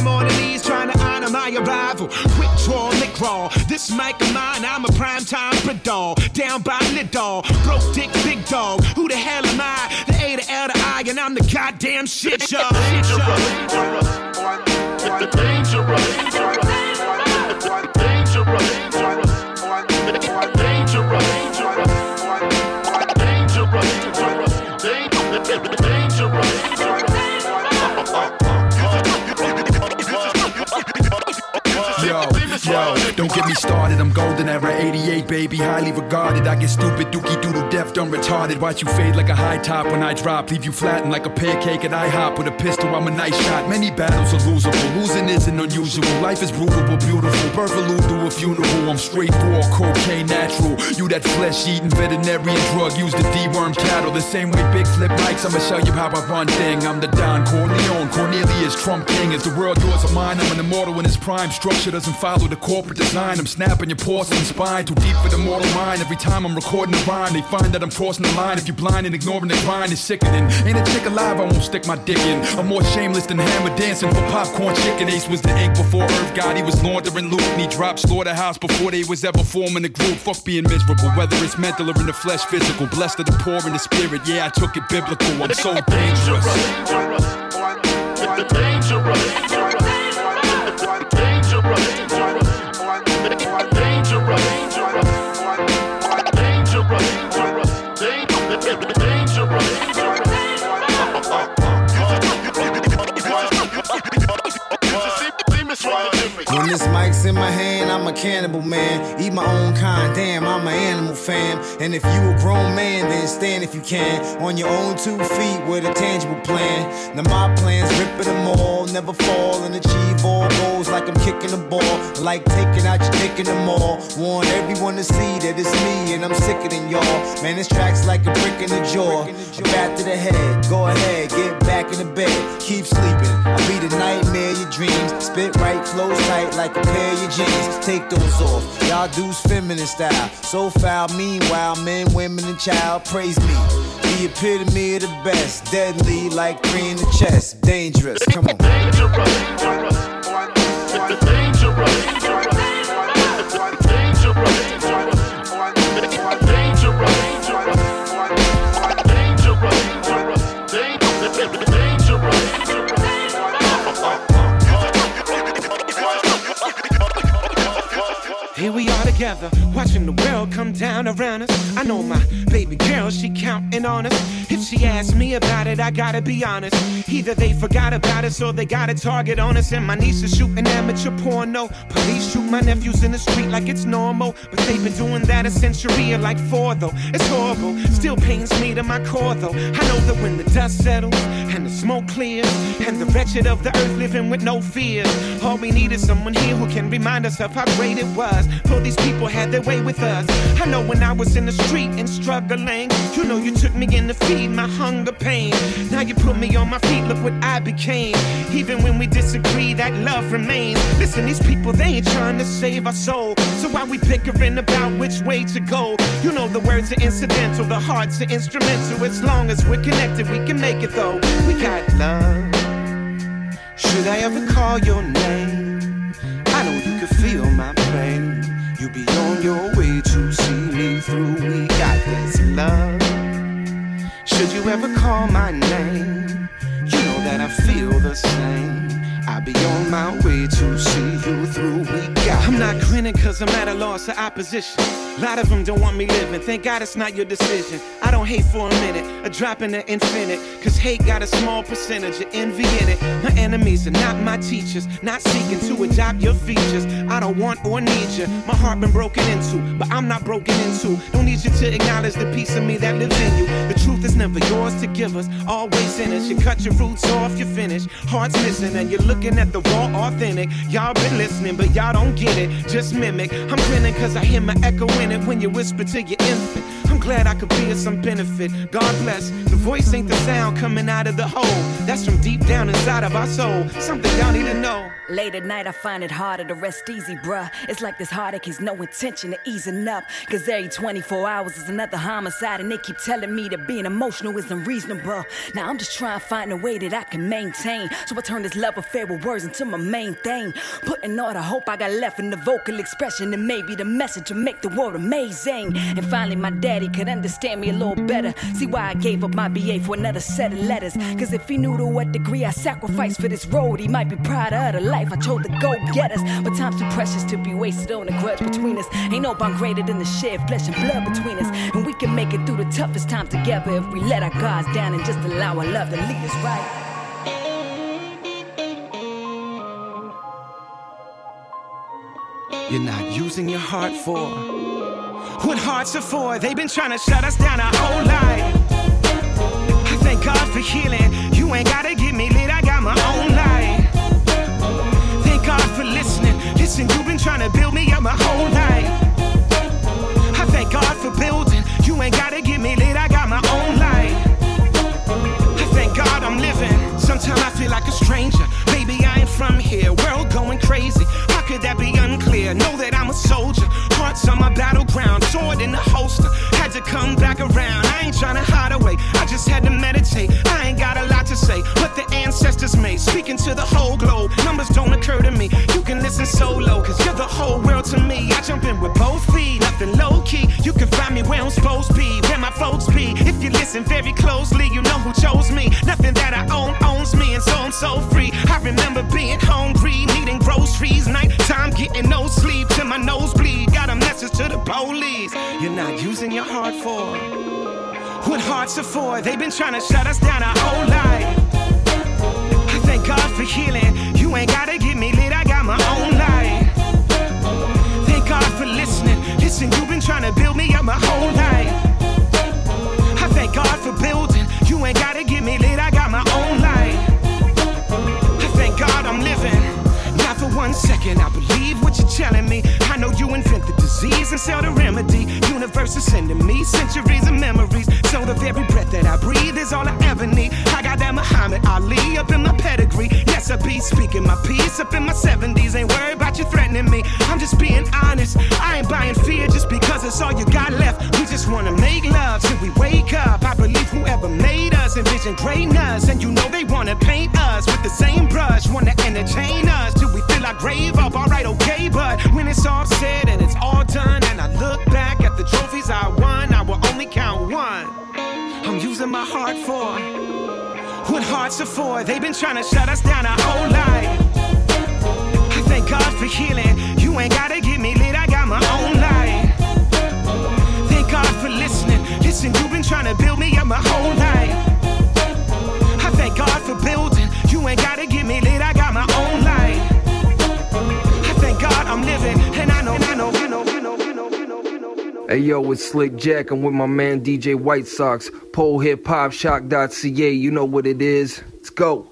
my arrival. Quick draw, Nick raw. This mic of mine, I'm a prime time dog. Down by lid dog. Broke dick, big dog. Who the hell am I? The A, the L, the I, and I'm the goddamn shit show. Shit show. Dangerous. Dangerous. Yo, don't get me started. I'm golden era 88, baby. Highly regarded. I get stupid, dookie doodle deaf, dumb retarded. Watch you fade like a high top when I drop. Leave you flattened like a pancake at IHOP. With a pistol, I'm a nice shot. Many battles are losable. Losing isn't unusual. Life is brutal but beautiful. Birth allude to a funeral. I'm straight raw, cocaine natural. You that flesh eating veterinarian drug used to deworm cattle. The same way big flip mics. I'ma show you how I run thing. I'm the Don Corleone. Cornelius Trump King. Is the world yours or mine? I'm an immortal in his prime. Structure doesn't follow the corporate design. I'm snapping your porcelain spine. Too deep for the mortal mind. Every time I'm recording a rhyme, they find that I'm crossing the line. If you're blind and ignoring the grind, it's sickening. Ain't a chick alive, I won't stick my dick in. I'm more shameless than hammer dancing for popcorn chicken. Ace was the ink before Earth God. He was laundering loot and he dropped slaughterhouse before they was ever forming a group. Fuck being miserable, whether it's mental or in the flesh, physical. Blessed are the poor in the spirit. Yeah, I took it biblical. I'm so dangerous. This mic's in my hand, I'm a cannibal man. Eat my own kind, damn, I'm an animal fam. And if you a grown man, then stand if you can. On your own two feet with a tangible plan. Now my plans, rip them all, never fall and achieve all goals like I'm kicking the ball. Like taking out your dick in the mall. Want everyone to see that it's me and I'm sicker than y'all. Man, this track's like a brick in the jaw. A bat to the head, go ahead, get back in the bed. Keep sleeping, I'll be the nightmare your dreams. Spit right, flows tight like a pair of your jeans. Take those off. Y'all dudes feminine style. So foul, meanwhile, men, women, and child praise me. The epitome of the best. Deadly like three in the chest. Dangerous. Come on. Here we are together, watching the world come down around us. I know my baby girl, she counting on us. If she asks me about it, I gotta be honest. Either they forgot about us or they got a target on us. And my niece is shooting amateur porno. Police shoot my nephews in the street like it's normal. But they've been doing that a century or like four though. It's horrible, still pains me to my core though. I know that when the dust settles and the smoke clears, and the wretched of the earth living with no fears, all we need is someone here who can remind us of how great it was. For these people had their with us. I know when I was in the street and struggling, you know you took me in to feed my hunger pain. Now you put me on my feet, look what I became. Even when we disagree, that love remains. Listen, these people, they ain't trying to save our soul. So why we bickering about which way to go? You know the words are incidental, the hearts are instrumental. As long as we're connected, we can make it though. We got love. Should I ever call your name? I know you can feel my pain. You be on your way to see me through. We got this love. Should you ever call my name, you know that I feel the same. I'll be on my way to see you through. We got I'm not grinning cause I'm at a loss of opposition. A lot of them don't want me living. Thank God it's not your decision. I don't hate for a minute, a drop in the infinite. Cause hate got a small percentage of envy in it. My enemies are not my teachers, not seeking to adopt your features. I don't want or need you. My heart been broken into, but I'm not broken into. Don't need you to acknowledge the piece of me that lives in you. The truth is never yours to give us, always in us. You cut your roots off, you finish. Heart's missing, and you're looking at the raw, authentic. Y'all been listening, but y'all don't get it. Just mimic. I'm grinning cause I hear my echo in it when you whisper to your infant. Glad I could be of some benefit. God bless. The voice ain't the sound coming out of the hole. That's from deep down inside of our soul. Something y'all need to know. Late at night, I find it harder to rest easy, bruh. It's like this heartache has no intention of easing up. Cause every 24 hours is another homicide, and they keep telling me that being emotional is unreasonable. Now I'm just trying to find a way that I can maintain. So I turn this love affair with words into my main thing. Putting all the hope I got left in the vocal expression, and maybe the message to make the world amazing. And finally, my daddy could understand me a little better. See why I gave up my BA for another set of letters. Cause if he knew to what degree I sacrificed for this road, he might be proud of the life I chose to go get us. But time's too precious to be wasted on a grudge between us. Ain't no bond greater than the shared flesh and blood between us. And we can make it through the toughest times together if we let our guards down and just allow our love to lead us right. You're not using your heart for what hearts are for. They've been trying to shut us down our whole life. I thank God for healing. You ain't gotta get me lit, I got my own life. Thank God for listening. Listen, you've been trying to build me up my whole life. I thank God for building. You ain't gotta get me lit, I got my own life. I thank God I'm living. Sometimes I feel like a stranger. Baby, I ain't from here. World going crazy. How could that be unclear? Know that soldier. Hearts on my battleground. Sword in the holster. Had to come back around. I ain't trying to hide away. I just had to meditate. I ain't got a lot to say. but the ancestors made. Speaking to the whole globe. Numbers don't occur to me. You can listen solo. Cause you're the whole world to me. I jump in with both feet. Nothing low key. You can find me where I'm supposed to be. Where my folks be. If you listen very closely, you know who chose me. Nothing that I own owns me. And so I'm so free. I remember being hungry, needing groceries. Nighttime getting no sleep till my nose bleed. Got a message to the police. You're not using your heart for what hearts are for. They've been trying to shut us down our whole life. I thank God for healing. You ain't gotta trying to shut us down our whole life. I thank God for healing. You ain't gotta get me lit, I got my own life. Thank God for listening. Listen, you've been trying to build me up my whole life. I thank God for building. You ain't gotta get me lit, I got my own life. I thank God I'm living, and I know, know, I know, I know. Hey yo, it's Slick Jack. I'm with my man DJ White Sox. Pole Hip Hop choc.ca. You know what it is. Let's go.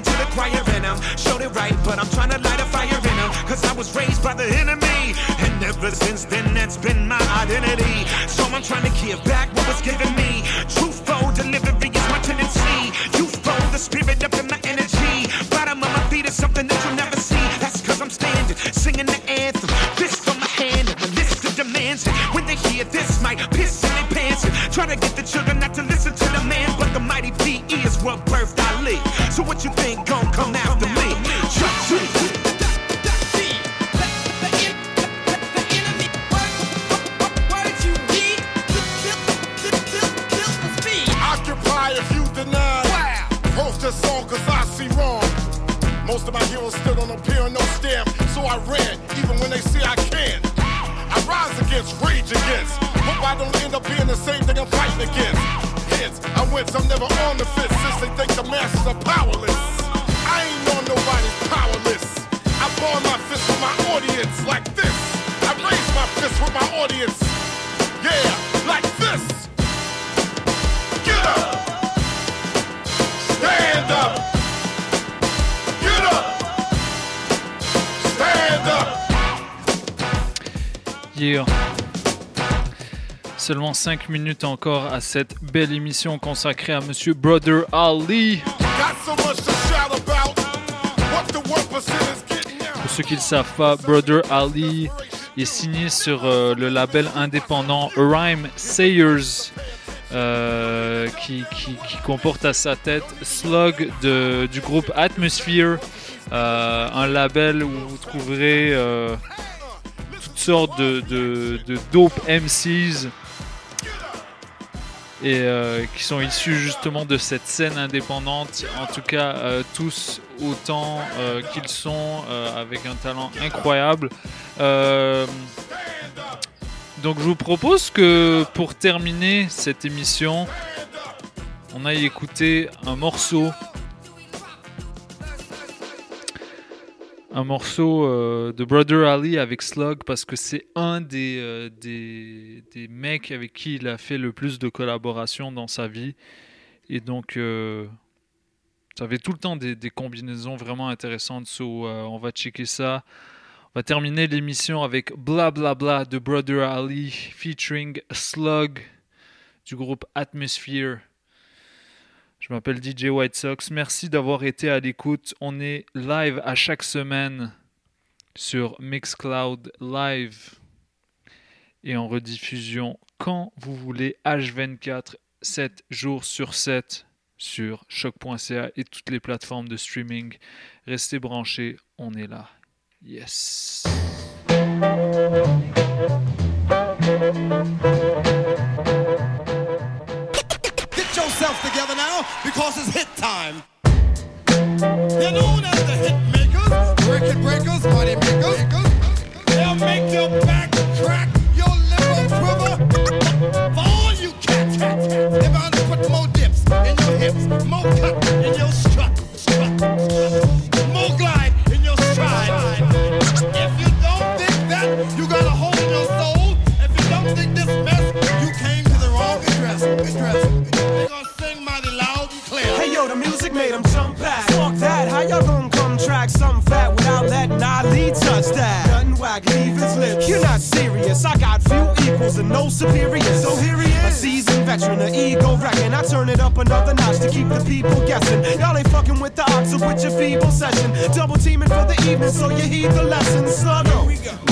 To the choir and I'm showed it right, but I'm trying to light a fire in them. Cause I was raised by the enemy. And ever since then, that's been my identity. So I'm trying to give back Seulement 5 minutes encore à cette belle émission consacrée à Monsieur Brother Ali. Got so much to shout about. What the 1% is getting now? Pour ceux qui ne le savent pas, Brother Ali est signé sur euh, le label indépendant Rhyme Sayers, euh, qui, qui- qui comporte à sa tête Slug de- du groupe Atmosphere, euh, un label où vous trouverez euh, toutes sortes de, de- de dope MCs et euh, qui sont issus justement de cette scène indépendante, en tout cas euh, tous autant euh, qu'ils sont, avec un talent incroyable. Donc je vous propose que pour terminer cette émission, on aille écouter un morceau. Un morceau euh, de Brother Ali avec Slug parce que c'est un des, euh, des, des mecs avec qui il a fait le plus de collaborations dans sa vie. Et donc, euh, ça avait tout le temps des, des combinaisons vraiment intéressantes. So, euh, on va checker ça. On va terminer l'émission avec Bla Bla Bla de Brother Ali featuring Slug du groupe Atmosphere. Je m'appelle DJ White Sox. Merci d'avoir été à l'écoute. On est live à chaque semaine sur Mixcloud Live et en rediffusion quand vous voulez H24 7 jours sur 7 sur choc.ca et toutes les plateformes de streaming. Restez branchés, on est là. Yes. Now because it's hit time. They're known as the hit makers, record breakers, money makers. They'll make your back crack, your liver quiver. For all you cats, cats, cats, they're bound to put more dips in your hips, more cut in your strut, strut, strut, more glide yo, the music made them jump back. Fuck that, how y'all gonna come track something fat without letting Ali touch that? Gun wag, leave his lips. You're not serious, I got few equals and no superiors. So here he is, a seasoned veteran, an ego wrecking. I turn it up another notch to keep the people guessing. Y'all ain't fucking with the ox with your feeble session. Double teaming for the evening, so you heed the lesson. Sluggo,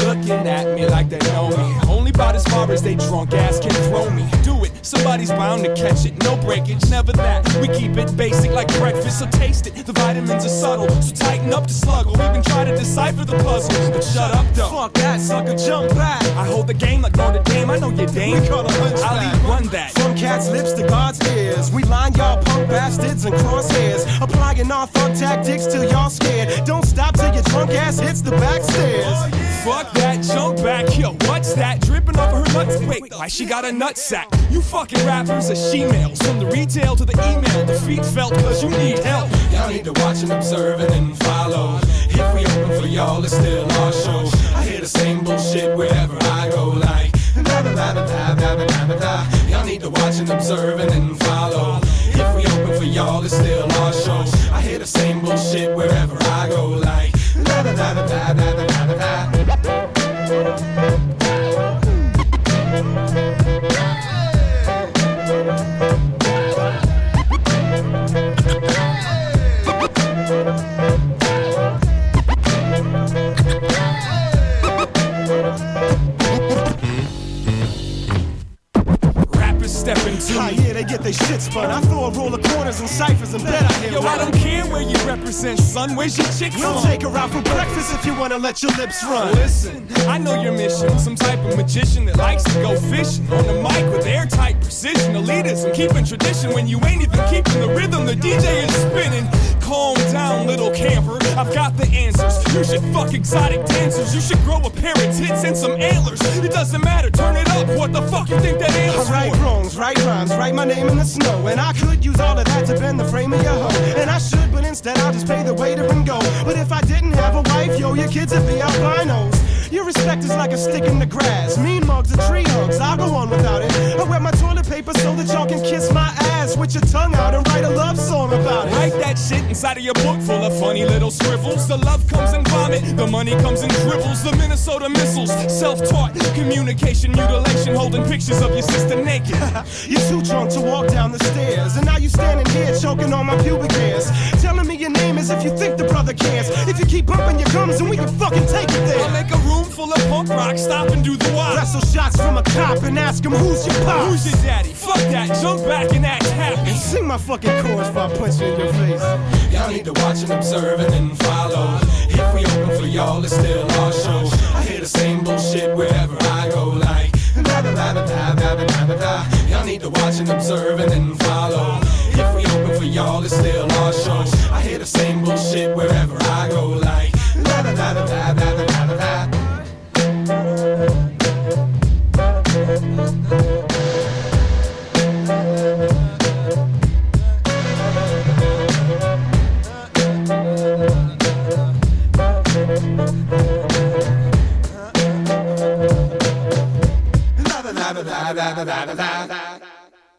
looking at me like they know me about as far as they drunk ass can throw me. Do it, somebody's bound to catch it. No breakage, never that. We keep it basic like breakfast, so taste it. The vitamins are subtle, so tighten up the sluggle. Even try to decipher the puzzle, but shut up though. Fuck that, sucker, jump back. I hold the game like Notre Dame. I know your dame. We call a hunchback. I'll lead run that. From cat's lips to God's ears. We line y'all punk bastards and crosshairs. Applying our thug tactics till y'all scared. Don't stop till your drunk ass hits the back stairs. Oh, fuck that, jump back. Yo, what's that? Dripping off of her nuts. Wait, why she got a nutsack. You fucking rappers are she-males. From the retail to the email, defeat felt cause you need help. Y'all need to watch and observe and then follow. If we open for y'all, it's still our show. I hear the same bullshit wherever I go, like. Da, da, da, y'all need to watch and observe and then follow. If we open for y'all, it's still our show. I hear the same bullshit wherever I go, like. Hey. Stepping to Ah, yeah, they get their shit spun. I throw a roll of corners and ciphers and bet I hear Yo, I don't care where you represent, son. Where's your chick We'll from? take her out for breakfast if you wanna let your lips run. Listen, I know your mission. Some type of magician that likes to go fishing on the mic with airtight precision. Elitism, keeping tradition when you ain't even keeping the rhythm. The DJ is spinning. Calm down, little camper. I've got the answers. You should fuck exotic dancers. You should grow a pair of tits and some antlers. It doesn't matter, turn it up. What the fuck you think that antler's for? Write rhymes, write my name in the snow. And I could use all of that to bend the frame of your hoe. And I should, but instead I'll just pay the waiter and go. But if I didn't have a wife, yo, your kids would be albinos. Your respect is like a stick in the grass. Mean mugs are tree hugs, I'll go on without it. I wear my toilet paper so that y'all can kiss my ass with your tongue out and write a love song about it. Write that shit inside of your book full of funny little scribbles. The love comes in vomit, the money comes in dribbles. The Minnesota missiles, self-taught communication mutilation, holding pictures of your sister naked. You're too drunk to walk down the stairs, and now you standing here choking on my pubic hairs. Telling me your name as if you think the brother cares. If you keep bumping your gums, and we can fucking take it there. I'll make a room full of punk rock, stop and do the why. Wrestle shots from a cop and ask him who's your pop. Who's your daddy? Fuck that, jump back and act happy. Sing my fucking chorus if I punch you in your face. Y'all need to watch and observe and then follow. If we open for y'all, it's still our show. I hear the same bullshit wherever I go, like da da da da da da da da da. Y'all need to watch and observe and then follow. If we open for y'all, it's still our show. I hear the same bullshit wherever I go, like da da da da da da da da da. da da da da da da